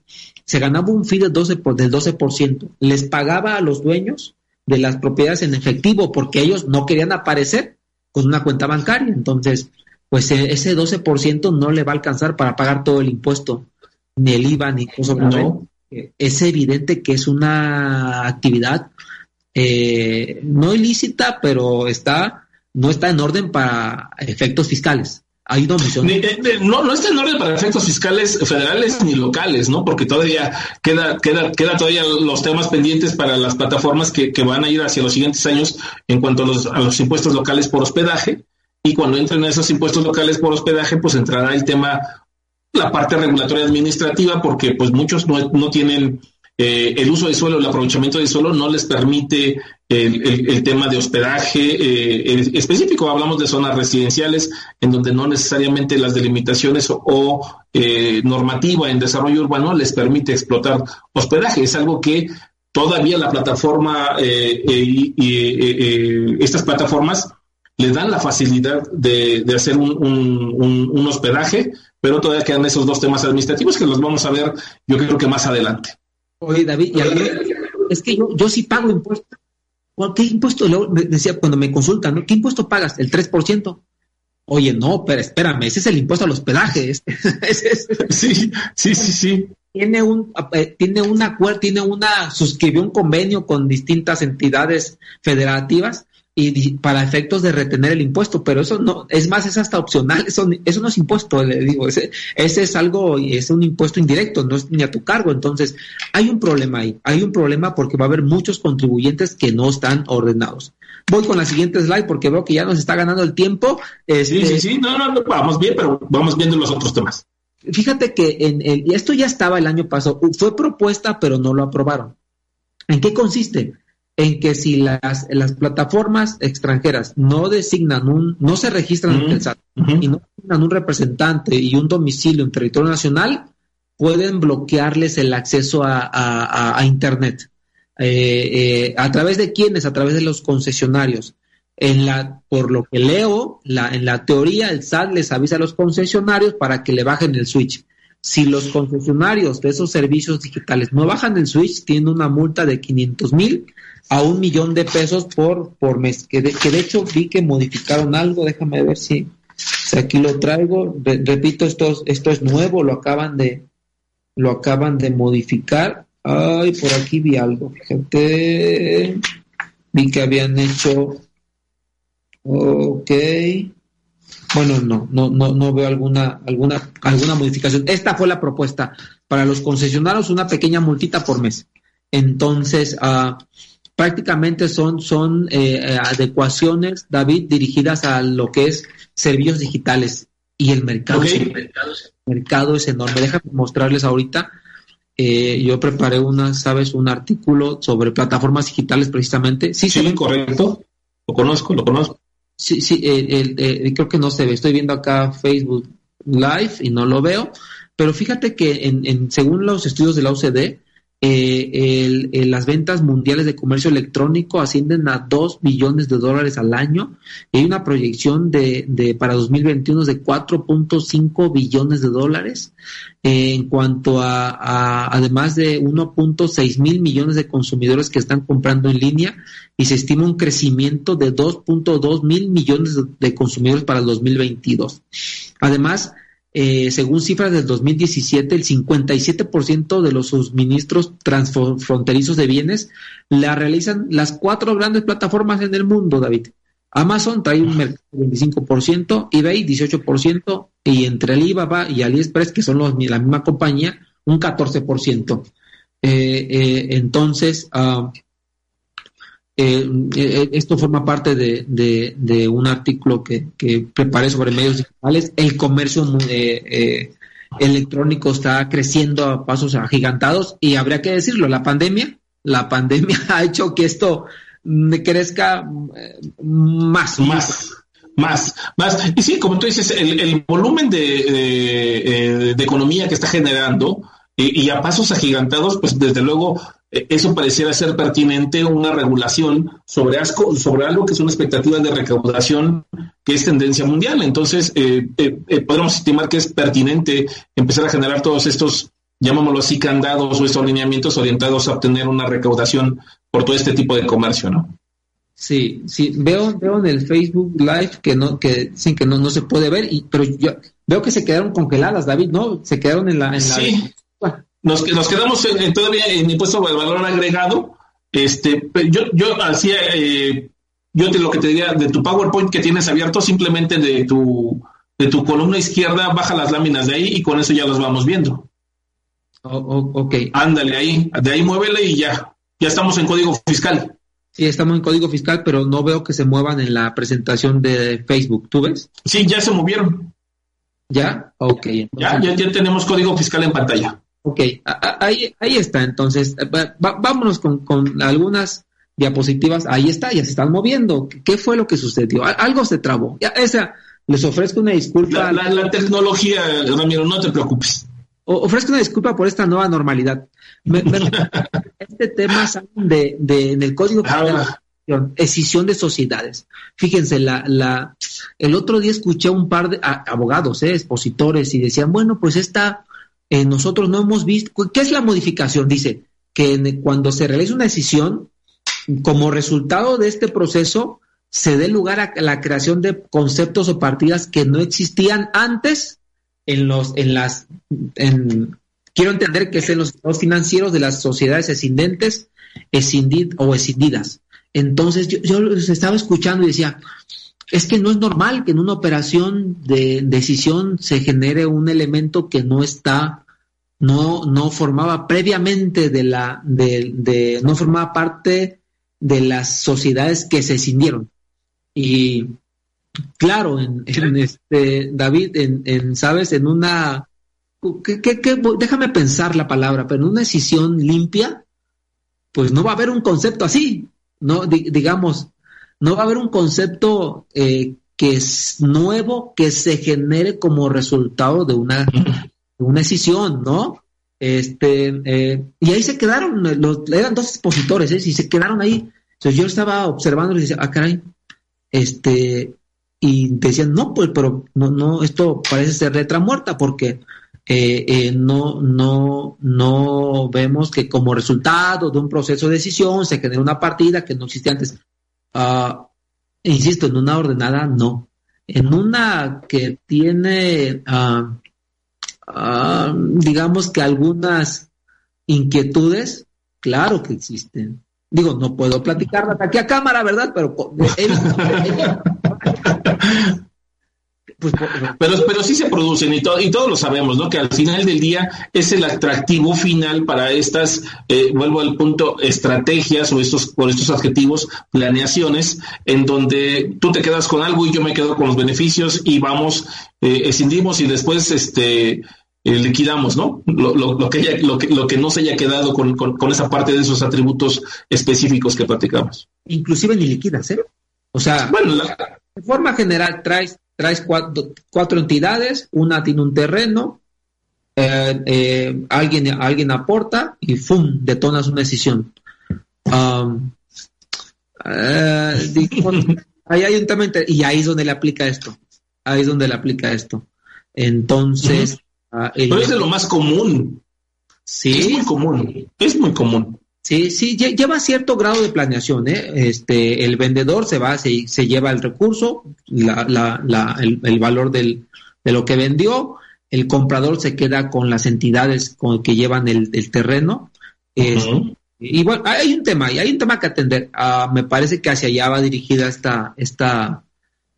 Se ganaba un fee del 12%, por, del 12%. Les pagaba a los dueños de las propiedades en efectivo porque ellos no querían aparecer con una cuenta bancaria. Entonces, pues e, ese 12% no le va a alcanzar para pagar todo el impuesto, ni el IVA, ni cosa no. Es evidente que es una actividad eh, no ilícita, pero está no está en orden para efectos fiscales. Hay eh, No, no está en orden para efectos fiscales federales ni locales, ¿no? Porque todavía queda, queda, queda todavía los temas pendientes para las plataformas que, que van a ir hacia los siguientes años en cuanto a los, a los impuestos locales por hospedaje y cuando entren esos impuestos locales por hospedaje, pues entrará el tema, la parte regulatoria administrativa, porque pues muchos no, no tienen eh, el uso de suelo, el aprovechamiento del suelo no les permite el, tema de hospedaje eh, específico. Hablamos de zonas residenciales en donde no necesariamente las delimitaciones o, eh, normativa en desarrollo urbano les permite explotar hospedaje. Es algo que todavía la plataforma y estas plataformas le dan la facilidad de, hacer un, hospedaje, pero todavía quedan esos dos temas administrativos que los vamos a ver yo creo que más adelante. Oye, David, es que yo, yo sí pago impuestos. ¿Qué impuesto? me decía cuando me consultan, ¿qué impuesto pagas? El 3%. Oye, no, pero espérame, ese es el impuesto al hospedaje. [laughs] sí, sí, sí, sí. Tiene un, eh, tiene una, tiene una, suscribió un convenio con distintas entidades federativas y para efectos de retener el impuesto, pero eso no, es más, es hasta opcional, eso, eso no es impuesto, le digo, ese, ese es algo, es un impuesto indirecto, no es ni a tu cargo, entonces hay un problema ahí, hay un problema porque va a haber muchos contribuyentes que no están ordenados. Voy con la siguiente slide porque veo que ya nos está ganando el tiempo. Este, sí, sí, sí, no, no, no, vamos bien, pero vamos viendo los otros temas. Fíjate que en el, esto ya estaba el año pasado, fue propuesta, pero no lo aprobaron. ¿En qué consiste? En que si las, las plataformas extranjeras no designan un, no se registran en el SAT y no designan un representante y un domicilio en territorio nacional, pueden bloquearles el acceso a, Internet. Eh, eh, ¿A través de quiénes? A través de los concesionarios. En la, por lo que leo, la, en la teoría, el SAT les avisa a los concesionarios para que le bajen el switch. Si los concesionarios de esos servicios digitales no bajan el switch, tienen una multa de 500 mil a un millón de pesos por, por mes, que de, hecho vi que modificaron algo, déjame ver si, aquí lo traigo, repito, esto, esto es nuevo, lo acaban de, lo acaban de modificar, ay, por aquí vi algo, fíjate, vi que habían hecho, ok, bueno, no, no, no, no veo alguna, alguna, alguna modificación. Esta fue la propuesta para los concesionarios, una pequeña multita por mes. Entonces, uh, prácticamente son, son eh, eh, adecuaciones, David, dirigidas a lo que es servicios digitales y el mercado, es, el mercado, es enorme. Déjame mostrarles ahorita. Eh, yo preparé una, sabes, un artículo sobre plataformas digitales precisamente. Sí, sí, correcto. Lo conozco, lo conozco. Sí, sí, creo que no se ve. Estoy viendo acá Facebook Live y no lo veo. Pero fíjate que en, en según los estudios de la OCDE, eh, las ventas mundiales de comercio electrónico ascienden a 2 billones de dólares al año y hay una proyección de, de para 2021 de 4.5 billones de dólares eh, en cuanto a, además de 1.6 mil millones de consumidores que están comprando en línea y se estima un crecimiento de 2.2 mil millones de consumidores para el 2022. Además, eh, según cifras del 2017, el 57% de los suministros transfronterizos de bienes la realizan las cuatro grandes plataformas en el mundo, David. Amazon trae un mercado del 25%, eBay 18% y entre Alibaba y AliExpress, que son los, la misma compañía, un 14%. Eh, eh, entonces, uh, eh, eh, esto forma parte de, un artículo que, preparé sobre medios digitales. El comercio eh, electrónico está creciendo a pasos agigantados y habría que decirlo, la pandemia, la pandemia [laughs] ha hecho que esto crezca más. Más. Más, más. Y sí, como tú dices, el, volumen de, de, economía que está generando y, a pasos agigantados, pues desde luego eh, eso pareciera ser pertinente una regulación sobre, asco, sobre algo que es una expectativa de recaudación que es tendencia mundial. Entonces, eh, eh, podemos estimar que es pertinente empezar a generar todos estos, llamámoslo así, candados o estos alineamientos orientados a obtener una recaudación por todo este tipo de comercio, ¿no? Sí, sí, veo, veo en el Facebook Live que no, que sin que no, no se puede ver, y, pero yo veo que se quedaron congeladas, David, ¿no? Se quedaron en la, en sí. Nos, nos quedamos en, todavía en impuesto de valor agregado. Este, yo, yo hacía, eh, yo te lo que te diría de tu PowerPoint que tienes abierto, simplemente de tu, de tu columna izquierda, baja las láminas de ahí y con eso ya las vamos viendo. ok. Ándale ahí, de ahí muévele y ya, ya estamos en código fiscal. Sí, estamos en código fiscal, pero no veo que se muevan en la presentación de Facebook. ¿Tú ves? Sí, ya se movieron. ¿Ya? Ok. Ya, ya, tenemos código fiscal en pantalla. Ok, ahí, ahí está. Entonces, vámonos con, con, algunas diapositivas. Ahí está, ya se están moviendo. ¿Qué fue lo que sucedió? Algo se trabó. Ya, esa, les ofrezco una disculpa. La, tecnología, Ramiro, no te preocupes. ofrezco una disculpa por esta nueva normalidad. [laughs] este tema sale de, de, en el Código de escisión de sociedades. Fíjense, la, la, el otro día escuché a un par de abogados, eh, expositores, y decían, bueno, pues esta, eh, nosotros no hemos visto, ¿qué es la modificación? Dice que cuando se realiza una decisión, como resultado de este proceso, se dé lugar a la creación de conceptos o partidas que no existían antes en los, en las, en, Quiero entender que es en los estados financieros de las sociedades escindentes o escindidas. Entonces yo, yo los estaba escuchando y decía, es que no es normal que en una operación de decisión se genere un elemento que no está, no, no formaba previamente de la, de, de no formaba parte de las sociedades que se escindieron. Y claro, en, este, David, en, en, sabes, en una déjame pensar la palabra, pero en una decisión limpia, pues no va a haber un concepto así, no digamos, no va a haber un concepto eh, que es nuevo que se genere como resultado de una, una decisión, ¿no? Este, eh, y ahí se quedaron, los, eran dos expositores, ¿eh? y se quedaron ahí. Entonces yo estaba observando y decía, ah, caray, este, y decían, no, pues, pero no, no, esto parece ser letra muerta, porque eh, eh, no, no, no vemos que como resultado de un proceso de decisión se genera una partida que no existía antes. Uh, insisto, en una ordenada no. En una que tiene, uh, digamos que algunas inquietudes, claro que existen. Digo, no puedo platicarlas aquí a cámara, ¿verdad? Pero [laughs] Pues, pero, pero sí se producen y, y todos lo sabemos, ¿no? Que al final del día es el atractivo final para estas, eh, vuelvo al punto, estrategias o estos, por estos adjetivos, planeaciones, en donde tú te quedas con algo y yo me quedo con los beneficios y vamos, eh, escindimos y después, este, eh, liquidamos, ¿no? Lo, lo, que lo, que, lo que no se haya quedado con, con, esa parte de esos atributos específicos que platicamos. Inclusive ni liquidas, ¿eh? O sea, bueno, de forma general traes traes cuatro, entidades, una tiene un terreno, eh, eh, alguien, alguien aporta y ¡fum! detonas una decisión. Um, eh, ahí hay un tema y ahí es donde le aplica esto. Ahí es donde le aplica esto. Entonces. Ah, Pero es de lo más común. Sí. Es muy común. Es muy común. Sí, sí, lleva cierto grado de planeación. ¿eh? Este, el vendedor se va, se, se lleva el recurso, la, la, la, el, valor del, de lo que vendió, el comprador se queda con las entidades con que llevan el, terreno. y bueno, hay un tema, hay un tema que atender. Ah, me parece que hacia allá va dirigida esta, esta,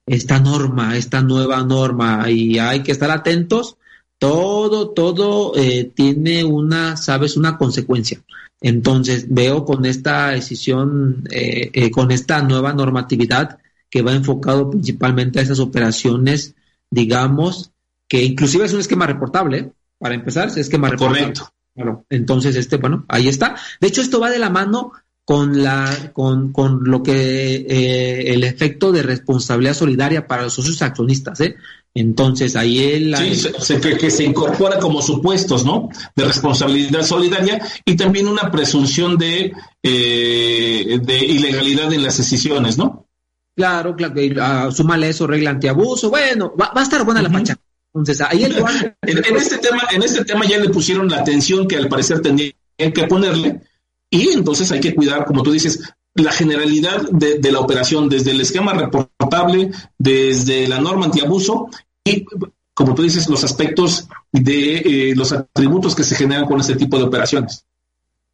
esta norma, esta nueva norma, y hay que estar atentos. Todo, todo eh, tiene una, sabes, una consecuencia. Entonces veo con esta decisión, eh, eh, con esta nueva normatividad que va enfocado principalmente a esas operaciones, digamos, que inclusive es un esquema reportable, ¿eh? para empezar, es esquema reportable. Correcto. Entonces, este, bueno, ahí está. De hecho, esto va de la mano con la con, con lo que eh, el efecto de responsabilidad solidaria para los socios accionistas, ¿eh? Entonces ahí él sí, que, se incorpora como supuestos, ¿no? De responsabilidad solidaria y también una presunción de eh, de ilegalidad en las decisiones, ¿no? Claro, claro, uh, súmale eso, regla antiabuso, bueno, va, a estar buena la pacha. Entonces ahí el [laughs] en, este tema, en este tema ya le pusieron la atención que al parecer tendrían que ponerle y entonces hay que cuidar, como tú dices, la generalidad de, la operación, desde el esquema reportable, desde la norma antiabuso y, como tú dices, los aspectos de eh, los atributos que se generan con este tipo de operaciones.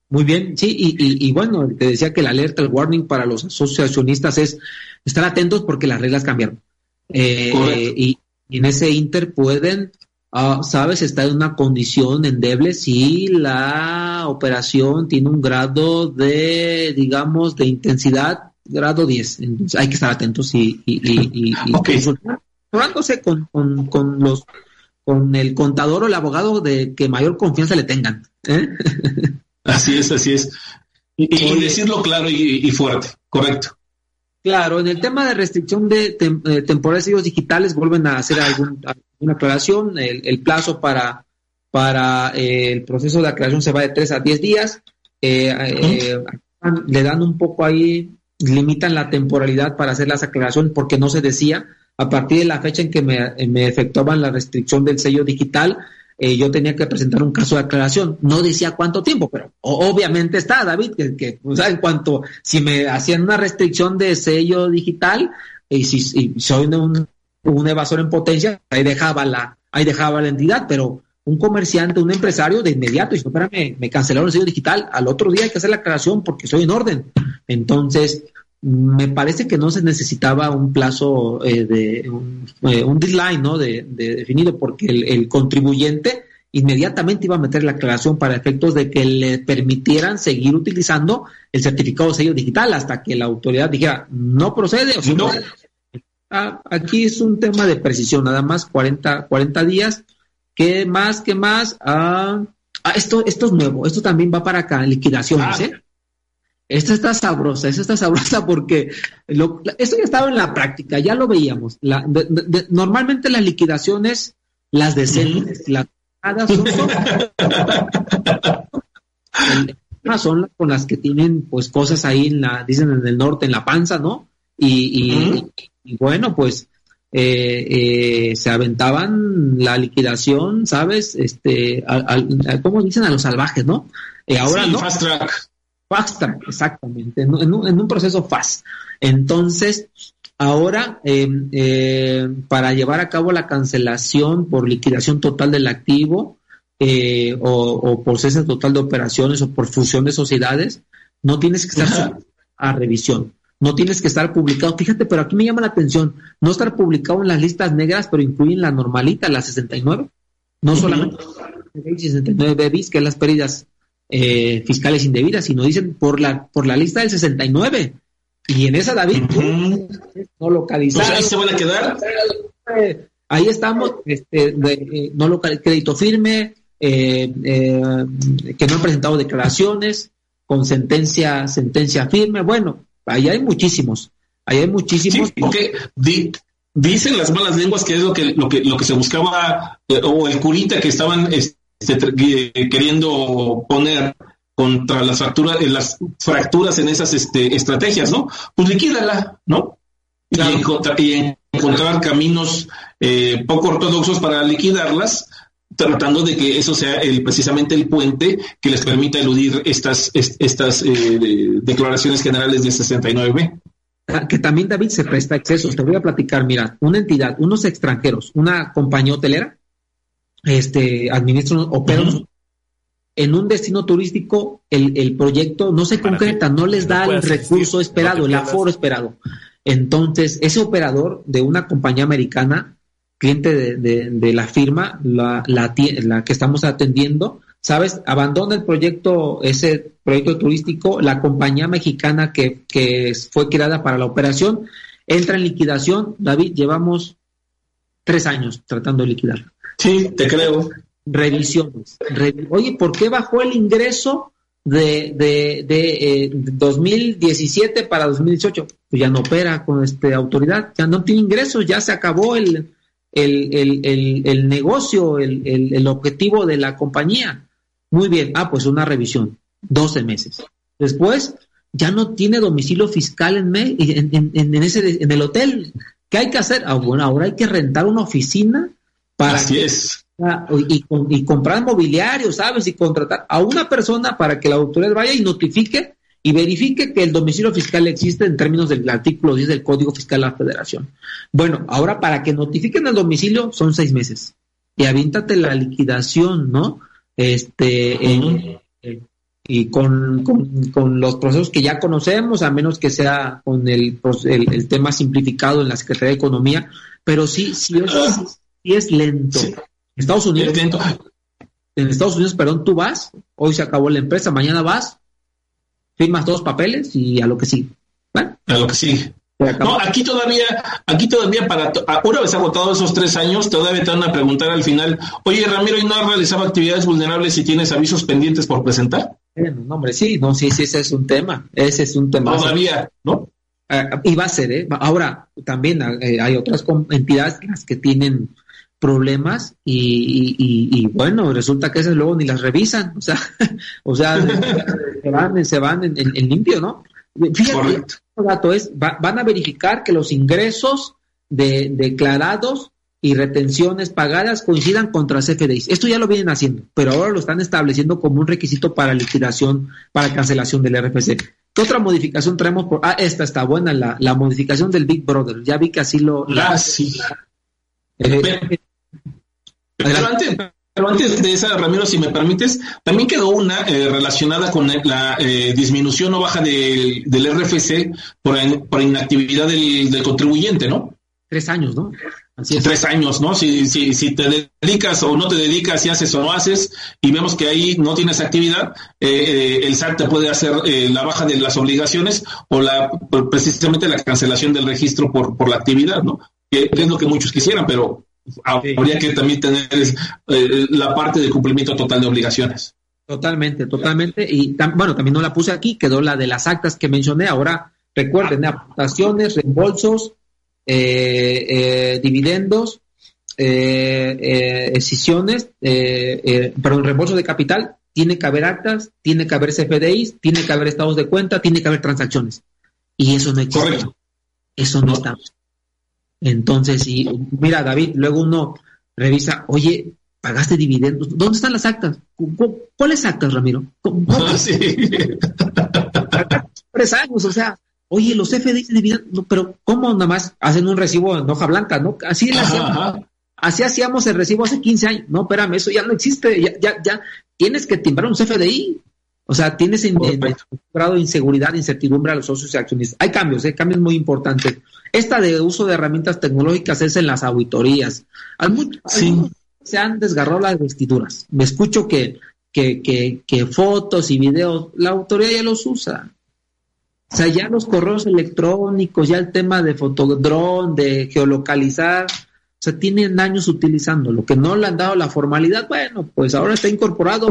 Muy bien, sí, y, bueno, te decía que la alerta, el warning para los asociacionistas es estar atentos porque las reglas cambiaron. Eh, y, y en ese inter pueden Ah, sabes, está en una condición endeble si la operación tiene un grado de, digamos, de intensidad, grado 10. Entonces hay que estar atentos y, y, y, con, con, con, los con el contador o el abogado de que mayor confianza le tengan. ¿eh? [laughs] Así es, así es. Y, decirlo claro y, fuerte, correcto. Claro, en el tema de restricción de, temporales digitales vuelven a hacer algún, una aclaración. El, plazo para, para eh, el proceso de aclaración se va de 3 a 10 días. Eh, eh, le dan un poco ahí, limitan la temporalidad para hacer las aclaraciones porque no se decía. A partir de la fecha en que me, me efectuaban la restricción del sello digital, yo tenía que presentar un caso de aclaración. No decía cuánto tiempo, pero obviamente está, David, que, que en cuanto, si me hacían una restricción de sello digital, y si, soy un un evasor en potencia, ahí dejaba la, ahí dejaba la entidad, pero un comerciante, un empresario de inmediato, y si espérame, me cancelaron el sello digital, al otro día hay que hacer la aclaración porque estoy en orden. Entonces, me parece que no se necesitaba un plazo eh, de un, eh, un, deadline ¿no? de, definido porque el, contribuyente inmediatamente iba a meter la aclaración para efectos de que le permitieran seguir utilizando el certificado de sello digital hasta que la autoridad dijera no procede o si no, Ah, aquí es un tema de precisión, nada más 40, 40 días. ¿Qué más? ¿Qué más? Ah, ah, esto, esto es nuevo, esto también va para acá, liquidaciones, ¿eh? Esta está sabrosa, esta está [laughs] sabrosa porque esto ya estaba en la práctica, ya lo veíamos. normalmente las liquidaciones, las decentes, [laughs] las son, son, son con las que tienen pues cosas ahí en la, dicen en el norte, en la panza, ¿no? y, y bueno, pues eh, eh, se aventaban la liquidación, ¿sabes? Este, al, ¿cómo dicen? A los salvajes, ¿no? Eh, ahora no. Fast track. Fast track, exactamente, en, un, proceso fast. Entonces, ahora, em, para llevar a cabo la cancelación por liquidación total del activo o, o, por cese total de operaciones o por fusión de sociedades, no tienes que estar a revisión no tienes que estar publicado. Fíjate, pero aquí me llama la atención, no estar publicado en las listas negras, pero incluyen la normalita, la 69. No solamente 69 bis, que es las pérdidas eh, fiscales indebidas, sino dicen por la, por la lista del 69. Y en esa, David, no localizado. ahí se van a quedar. Ahí estamos, este, eh, no local, crédito firme, eh, que no han presentado declaraciones, con sentencia, sentencia firme. Bueno, Ahí hay muchísimos. Ahí hay muchísimos. porque dicen las malas lenguas que es lo que, lo que, lo que se buscaba, eh, o el curita que estaban este, eh, queriendo poner contra las fracturas, eh, las fracturas en esas este, estrategias, ¿no? Pues liquídala, ¿no? Y, encontrar, y, encontrar, caminos poco ortodoxos para liquidarlas, tratando de que eso sea el, precisamente el puente que les permita eludir estas, estas eh, declaraciones generales de 69B. Ah, que también David se presta excesos. Te voy a platicar, mira, una entidad, unos extranjeros, una compañía hotelera, este, administran, operan en un destino turístico, el, el proyecto no se concreta, no les da el recurso esperado, el aforo esperado. Entonces, ese operador de una compañía americana cliente de, la firma, la, la, que estamos atendiendo, ¿sabes? Abandona el proyecto, ese proyecto turístico, la compañía mexicana que, que fue creada para la operación, entra en liquidación. David, llevamos tres años tratando de liquidar. Sí, te creo. Revisiones. Oye, ¿por qué bajó el ingreso? de, de, de 2017 eh, para 2018, pues ya no opera con este autoridad, ya no tiene ingresos, ya se acabó el, el, el, el, negocio, el, objetivo de la compañía. Muy bien, ah, pues una revisión, 12 meses. Después, ya no tiene domicilio fiscal en, en, en, ese, en el hotel. ¿Qué hay que hacer? Ah, bueno, ahora hay que rentar una oficina para Así es y, y, comprar mobiliario, ¿sabes? Y contratar a una persona para que la autoridad vaya y notifique y verifique que el domicilio fiscal existe en términos del artículo 10 del Código Fiscal de la Federación. Bueno, ahora para que notifiquen el domicilio son seis meses. Y avíntate la liquidación, ¿no? Este, y con, con, los procesos que ya conocemos, a menos que sea con el, el, tema simplificado en la Secretaría de Economía, pero sí, sí es, sí es lento. Estados Unidos. En Estados Unidos, perdón, tú vas, hoy se acabó la empresa, mañana vas, firmas dos papeles y a lo que sí. A lo que sí. No, aquí todavía, aquí todavía para una vez agotado esos tres años, todavía te van a preguntar al final, oye Ramiro, ¿y no has realizado actividades vulnerables si tienes avisos pendientes por presentar? no, hombre, sí, no, sí, sí, ese es un tema, ese es un tema. Todavía, ¿no? Eh, y va a ser, ¿eh? Ahora, también eh, hay otras entidades las que tienen problemas y, bueno, resulta que esas luego ni las revisan, o sea, [laughs] o sea, se van, se van en, limpio, ¿no? Fíjate, el dato es, van a verificar que los ingresos de, declarados y retenciones pagadas coincidan contra CFDIs. Esto ya lo vienen haciendo, pero ahora lo están estableciendo como un requisito para liquidación, para cancelación del RFC. ¿Qué otra modificación traemos? Por, ah, esta está buena, la, la modificación del Big Brother. Ya vi que así lo... Ah, sí. Eh, pero antes, pero antes de esa, Ramiro, si me permites, también quedó una eh, relacionada con la eh, disminución o baja del, del RFC por, por inactividad del, contribuyente, ¿no? Tres años, ¿no? Así Tres años, ¿no? Si, si, si te dedicas o no te dedicas, si haces o no haces, y vemos que ahí no tienes actividad, eh, el SAT te puede hacer la baja de las obligaciones o la precisamente la cancelación del registro por, por la actividad, ¿no? Que es lo que muchos quisieran, pero habría que también tener eh, la parte de cumplimiento total de obligaciones. Totalmente, totalmente. Y bueno, también no la puse aquí, quedó la de las actas que mencioné. Ahora, recuerden, aportaciones, reembolsos, eh, eh, dividendos, eh, escisiones, perdón, reembolso de capital, tiene que haber actas, tiene que haber CFDIs, tiene que haber estados de cuenta, tiene que haber transacciones. Y eso no existe. Correcto. Eso no, no. está. Entonces, y mira, David, luego uno revisa, oye, pagaste dividendos, ¿dónde están las actas? ¿Cuáles actas, Ramiro? Ah, [laughs] sí. Tres años, o sea, oye, los FDI de dividendos, pero ¿cómo nada más hacen un recibo en hoja blanca, no? Así hacíamos, así hacíamos el recibo hace 15 años. No, espérame, eso ya no existe, ya, ya, ya tienes que timbrar un CFDI. O sea, tienes en, grado de inseguridad, incertidumbre a los socios y accionistas. Hay cambios, hay cambios muy importantes. Esta de uso de herramientas tecnológicas es en las auditorías. se han desgarrado las vestiduras. Me escucho que, que, que, que fotos y videos, la autoridad ya los usa. O sea, ya los correos electrónicos, ya el tema de fotodrón, de geolocalizar, o sea, tienen años utilizando. Lo que no le han dado la formalidad, bueno, pues ahora está incorporado.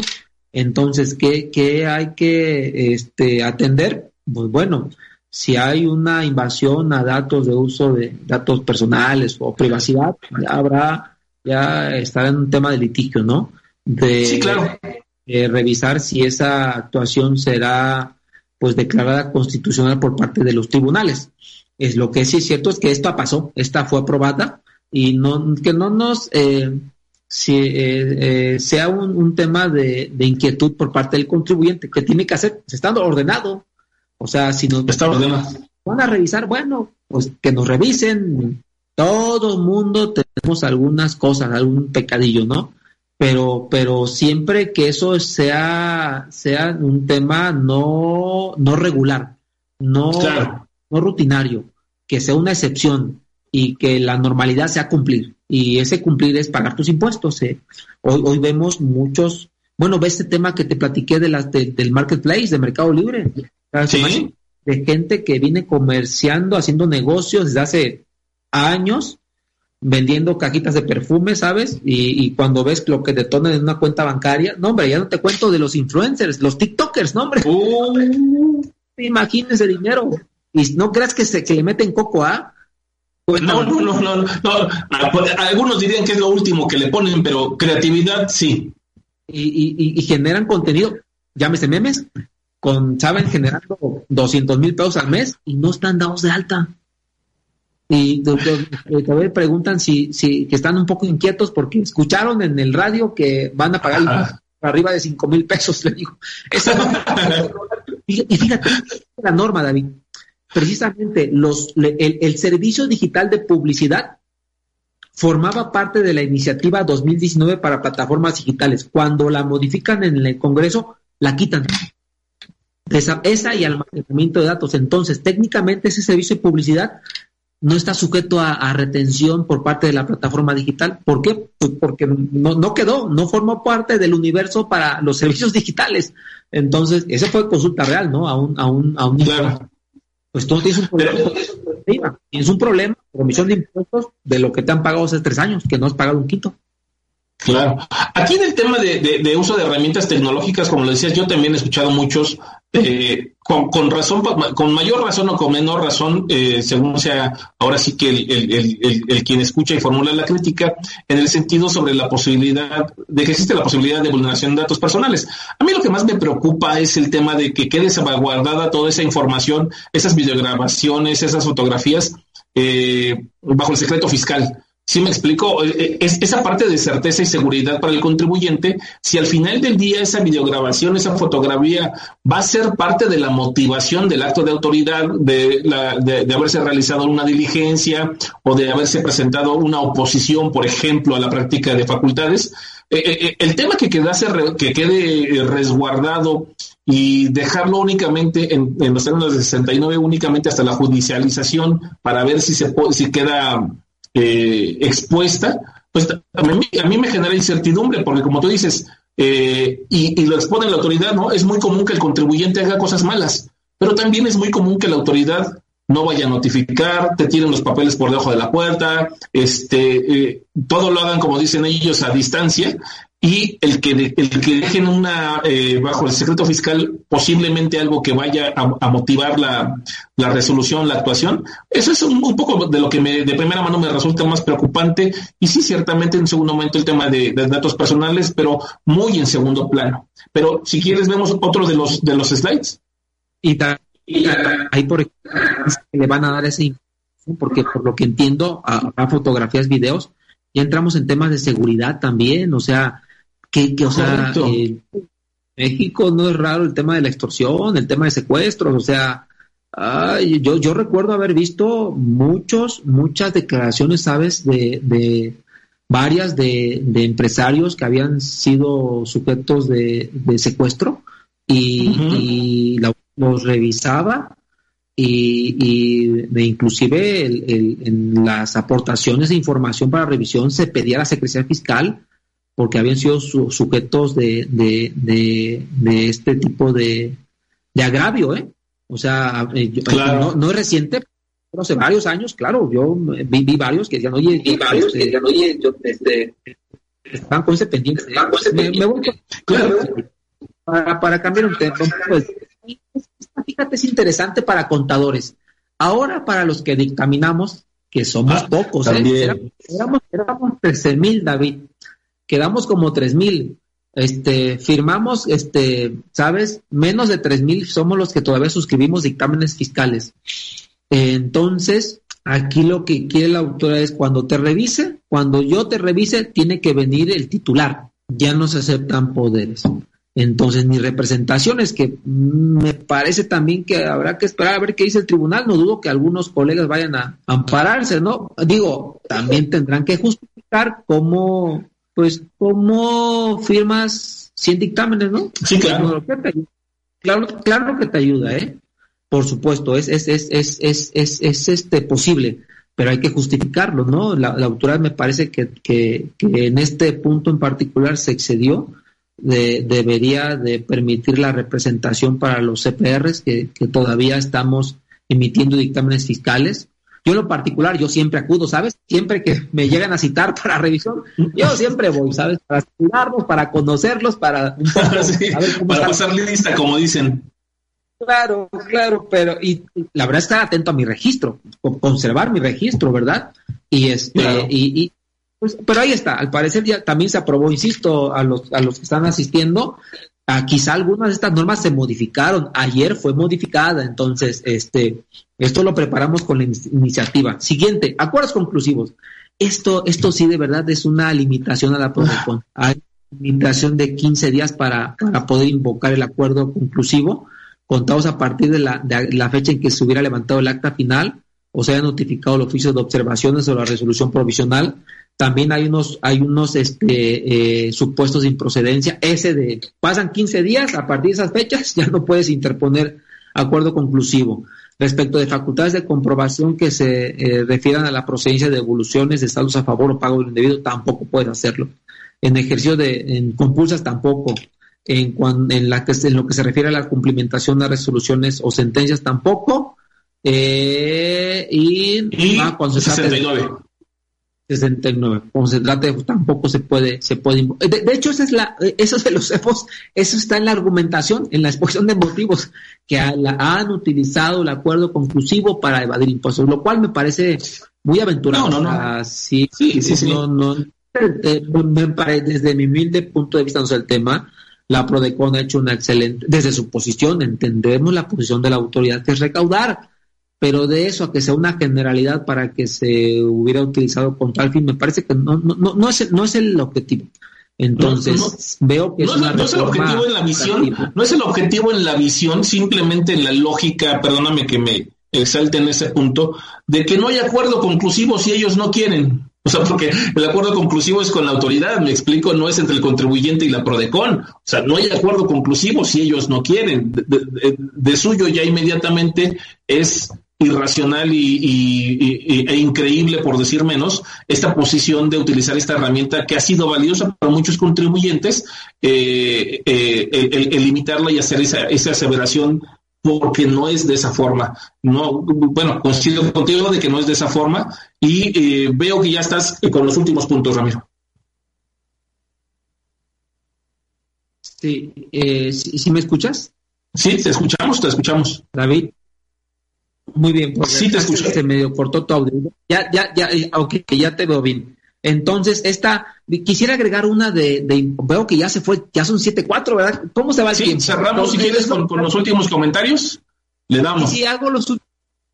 Entonces, ¿qué, qué hay que este, atender? Pues bueno, si hay una invasión a datos de uso de datos personales o privacidad, ya habrá, ya estará en un tema de litigio, ¿no? De, sí, claro. revisar si esa actuación será pues declarada constitucional por parte de los tribunales. Es lo que sí es cierto es que esta pasó, esta fue aprobada y no que no nos eh, si, eh, eh, sea un, un tema de, de, inquietud por parte del contribuyente que tiene que hacer, se está ordenado, o sea, si nos van a revisar, bueno, pues que nos revisen. Todo el mundo tenemos algunas cosas, algún pecadillo, ¿no? Pero, pero siempre que eso sea, sea un tema no, no regular, no, no rutinario, que sea una excepción y que la normalidad sea cumplir. Y ese cumplir es pagar tus impuestos. ¿eh? Hoy, hoy vemos muchos, bueno, ve este tema que te platiqué de las del marketplace, de Mercado Libre. De gente que viene comerciando, haciendo negocios desde hace años vendiendo cajitas de perfume, ¿sabes? Y, cuando ves lo que detonan en una cuenta bancaria, no, hombre, ya no te cuento de los influencers, los TikTokers, no, hombre. Uh. Imagínense dinero. Y no creas que se que le meten coco a. Pues no, no, no, no, no, Algunos dirían que es lo último que le ponen, pero creatividad sí. Y, y, generan contenido, llámese memes, con, saben, generando 200 mil pesos al mes y no están dados de alta. Y todavía preguntan si, si que están un poco inquietos porque escucharon en el radio que van a pagar arriba de 5 mil pesos, le digo. [laughs] y fíjate, la norma, David. Precisamente los, el, el servicio digital de publicidad formaba parte de la iniciativa 2019 para plataformas digitales. Cuando la modifican en el Congreso, la quitan. Esa, esa y almacenamiento de datos. Entonces, técnicamente ese servicio de publicidad no está sujeto a, retención por parte de la plataforma digital. ¿Por qué? Pues porque no, no, quedó, no formó parte del universo para los servicios digitales. Entonces, esa fue consulta real, ¿no? A un, a un, a un Pues tú tienes un problema. Tienes un problema, comisión de impuestos de lo que te han pagado hace tres años, que no has pagado un quinto. Claro. Aquí en el tema de, uso de herramientas tecnológicas, como lo decías, yo también he escuchado muchos, eh, con, razón, con mayor razón o con menor razón, eh, según sea ahora sí que el, quien escucha y formula la crítica, en el sentido sobre la posibilidad, de que existe la posibilidad de vulneración de datos personales. A mí lo que más me preocupa es el tema de que quede salvaguardada toda esa información, esas videograbaciones, esas fotografías, eh, bajo el secreto fiscal. Sí me explico, eh, eh, es esa parte de certeza y seguridad para el contribuyente, si al final del día esa videograbación, esa fotografía va a ser parte de la motivación del acto de autoridad, de, de, haberse realizado una diligencia o de haberse presentado una oposición, por ejemplo, a la práctica de facultades, eh, el tema que, quedase, que quede resguardado y dejarlo únicamente en, en los términos de 69, únicamente hasta la judicialización para ver si se si queda eh, expuesta, pues a mí, me genera incertidumbre, porque como tú dices, eh, y, lo expone la autoridad, ¿no? Es muy común que el contribuyente haga cosas malas, pero también es muy común que la autoridad no vaya a notificar, te tiren los papeles por debajo de la puerta, este, eh, todo lo hagan como dicen ellos a distancia y el que, el que dejen una eh, bajo el secreto fiscal posiblemente algo que vaya a, motivar la, resolución, la actuación, eso es un, poco de lo que me, de primera mano me resulta más preocupante y sí ciertamente en segundo momento el tema de, datos personales, pero muy en segundo plano. Pero si quieres vemos otro de los de los slides. Y, ahí por le van a dar ese porque por lo que entiendo a fotografías, videos, ya entramos en temas de seguridad también, o sea, que, o sea, eh, México no es raro el tema de la extorsión, el tema de secuestros, o sea, yo, yo recuerdo haber visto muchos, muchas declaraciones, ¿sabes? De, de varias de, de, que habían sido sujetos de, secuestro y, los revisaba y, y inclusive en las aportaciones de información para revisión se pedía a la Secretaría Fiscal porque habían sido sujetos de, de, de, este tipo de, de agravio, ¿eh? O sea, eh, no, no, es reciente, pero hace varios años, claro, yo vi, vi varios que decían, oye, vi varios que este, decían, oye, yo, este, están con ese pendiente. Me, me, voy claro. para, para cambiar un tema. Pues, fíjate, es interesante para contadores. Ahora, para los que dictaminamos, que somos ah, pocos, ¿eh? éramos, éramos 13 mil, David quedamos como tres mil. Este, firmamos, este, ¿sabes? Menos de tres mil somos los que todavía suscribimos dictámenes fiscales. Entonces, aquí lo que quiere la autora es cuando te revise, cuando yo te revise, tiene que venir el titular. Ya no se aceptan poderes. Entonces, ni representaciones, que me parece también que habrá que esperar a ver qué dice el tribunal. No dudo que algunos colegas vayan a ampararse, ¿no? Digo, también tendrán que justificar cómo pues como firmas 100 dictámenes, ¿no? Sí, claro. Claro, claro que te ayuda, ¿eh? Por supuesto, es, es, es, es, es, es, es este posible, pero hay que justificarlo, ¿no? La, la autoridad me parece que, que, que, en este punto en particular se excedió, de, debería de permitir la representación para los CPRs, que, que todavía estamos emitiendo dictámenes fiscales, Yo en lo particular, yo siempre acudo, ¿sabes? Siempre que me llegan a citar para revisión, yo siempre voy, ¿sabes? Para estudiarlos, para conocerlos, para... [laughs] para pasar lista, como dicen. Claro, claro, pero y, la verdad es estar atento a mi registro, conservar mi registro, ¿verdad? Y este, y, pues, pero ahí está, al parecer ya también se aprobó, insisto, a los, a los que están asistiendo, a, quizá algunas de estas normas se modificaron, ayer fue modificada, entonces, este, esto lo preparamos con la iniciativa. Siguiente, acuerdos conclusivos. Esto, esto sí de verdad es una limitación a la protección. Hay limitación de 15 días para, para poder invocar el acuerdo conclusivo contados a partir de la, de la fecha en que se hubiera levantado el acta final o se haya notificado el oficio de observaciones o la resolución provisional. También hay unos, hay unos este, eh, supuestos de improcedencia. Ese de pasan 15 días, a partir de esas fechas [laughs] ya no puedes interponer acuerdo conclusivo. Respecto de facultades de comprobación que se eh, refieran a la procedencia de devoluciones de estados a favor o pago del indebido, tampoco puedes hacerlo. En ejercicio de en compulsas tampoco en, en, la que, en lo que se refiere a la cumplimentación de resoluciones o sentencias tampoco. Eh, y, ah, cuando se 69. 69. Cuando se trate, tampoco se puede, se puede. De, hecho, esa es la, eso se los hemos, eso está en la argumentación, en la exposición de motivos, que han utilizado el acuerdo conclusivo para evadir impuestos, lo cual me parece muy aventurado. No, no, no. sí, sí, sí, No, no, eh, me parece, desde mi humilde punto de vista, no sé, el tema, la PRODECON ha hecho una excelente, desde su posición, entendemos la posición de la autoridad que es recaudar, pero de eso a que sea una generalidad para que se hubiera utilizado con tal fin, me parece que no, no, no, es, el, no es el objetivo. Entonces, veo que es, una no es el objetivo en la visión, no es el objetivo en la visión, simplemente en la lógica, perdóname que me exalte en ese punto, de que no hay acuerdo conclusivo si ellos no quieren. O sea, porque el acuerdo conclusivo es con la autoridad, me explico, no es entre el contribuyente y la PRODECON. O sea, no hay acuerdo conclusivo si ellos no quieren. De, suyo ya inmediatamente es irracional y, e increíble, por decir menos, esta posición de utilizar esta herramienta que ha sido valiosa para muchos contribuyentes, eh, eh, el, limitarla y hacer esa, esa aseveración porque no es de esa forma. No, bueno, coincido contigo de que no es de esa forma y eh, veo que ya estás con los últimos puntos, Ramiro. Sí, eh, ¿sí, me escuchas? Sí, te escuchamos, te escuchamos. David. Muy bien, sí te escucho. Se medio cortó tu audio. Ya, ya, ya, aunque eh, ya te veo bien. Entonces, esta, quisiera agregar una de, veo que ya se fue, ya son 7-4, ¿verdad? ¿Cómo se va el sí, cerramos si quieres con, los últimos comentarios. Le damos. Si hago los últimos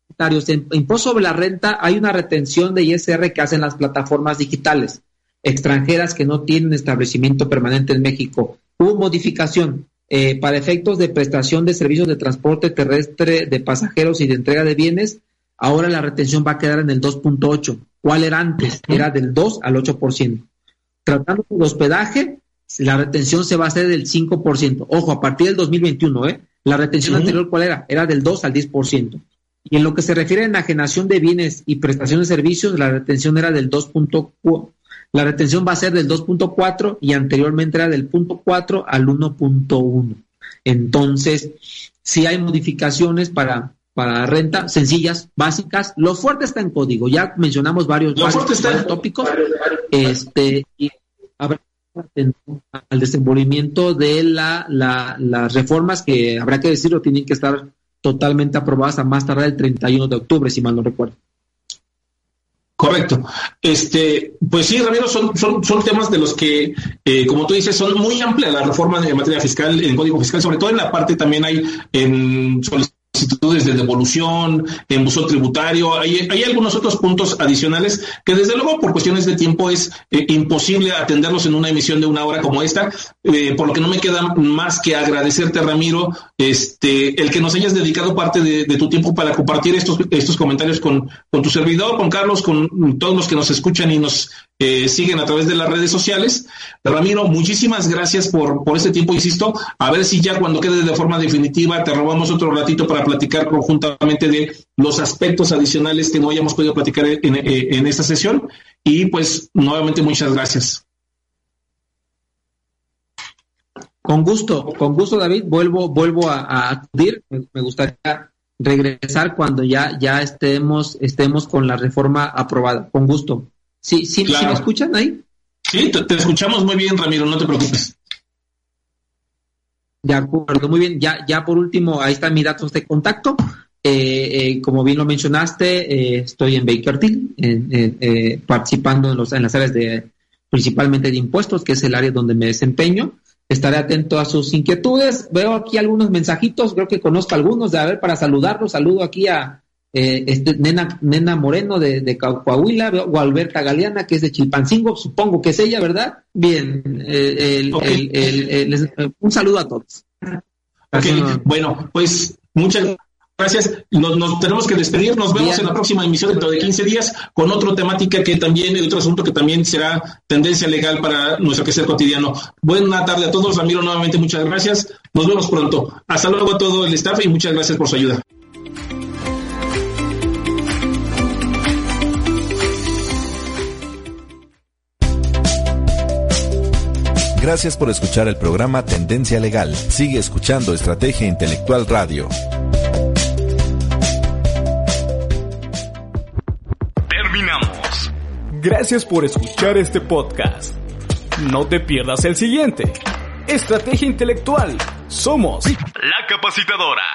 comentarios, en impuesto sobre la renta hay una retención de ISR que hacen las plataformas digitales extranjeras que no tienen establecimiento permanente en México. Hubo modificación eh, para efectos de prestación de servicios de transporte terrestre de pasajeros y de entrega de bienes. Ahora la retención va a quedar en el 2.8 ¿Cuál era antes? Era del 2 al 8%. Tratando de hospedaje, la retención se va a hacer del 5%. Ojo, a partir del 2021, ¿eh? La retención anterior, ¿cuál era? Era del 2 al 10%. Y en lo que se refiere a enajenación de bienes y prestación de servicios, la retención era del 2.4. La retención va a ser del 2.4 y anteriormente era del 0.4 al 1.1. Entonces, si hay modificaciones para para renta, sencillas, básicas. Lo fuerte está en código. Ya mencionamos varios, tópicos. Este, y habrá al desenvolvimiento de la, las reformas que habrá que decirlo, tienen que estar totalmente aprobadas a más tardar el 31 de octubre, si mal no recuerdo. Correcto. Este, pues sí, Ramiro, son, son, son temas de los que, eh, como tú dices, son muy amplias las reformas en materia fiscal, en código fiscal, sobre todo en la parte también hay en de devolución, en buzón tributario. Hay, algunos otros puntos adicionales que desde luego por cuestiones de tiempo es eh, imposible atenderlos en una emisión de una hora como esta, eh, por lo que no me queda más que agradecerte, Ramiro, este, el que nos hayas dedicado parte de, tu tiempo para compartir estos, estos comentarios con, con tu servidor, con Carlos, con todos los que nos escuchan y nos eh, siguen a través de las redes sociales. Ramiro, muchísimas gracias por, por este tiempo, insisto. A ver si ya cuando quede de forma definitiva te robamos otro ratito para platicar conjuntamente de los aspectos adicionales que no hayamos podido platicar en, en esta sesión. Y pues nuevamente muchas gracias. Con gusto, con gusto, David. Vuelvo, vuelvo a, acudir. Me, gustaría regresar cuando ya, ya estemos, estemos con la reforma aprobada, con gusto. ¿Sí, sí, ¿sí me escuchan ahí? Sí, te, escuchamos muy bien, Ramiro, no te preocupes. De acuerdo, muy bien. Ya, ya por último, ahí están mis datos de contacto. Eh, eh, como bien lo mencionaste, eh, estoy en Baker Tilly, participando en, los, en las áreas de principalmente de impuestos, que es el área donde me desempeño. Estaré atento a sus inquietudes. Veo aquí algunos mensajitos, creo que conozco algunos, de a ver, para saludarlos. Saludo aquí a este, nena, nena Moreno de, de Coahuila, o Alberta Galeana, que es de Chilpancingo, supongo que es ella, ¿verdad? Bien, un saludo a todos. Bueno, pues muchas gracias Gracias. Nos, tenemos que despedir. Nos vemos en la próxima emisión dentro de 15 días con otra temática que también, otro asunto que también será tendencia legal para nuestro quehacer cotidiano. Buena tarde a todos. Ramiro, nuevamente muchas gracias. Nos vemos pronto. Hasta luego a todo el staff y muchas gracias por su ayuda. Gracias por escuchar el programa Tendencia Legal. Sigue escuchando Estrategia Intelectual Radio. Gracias por escuchar este podcast. No te pierdas el siguiente. Estrategia Intelectual. Somos la capacitadora.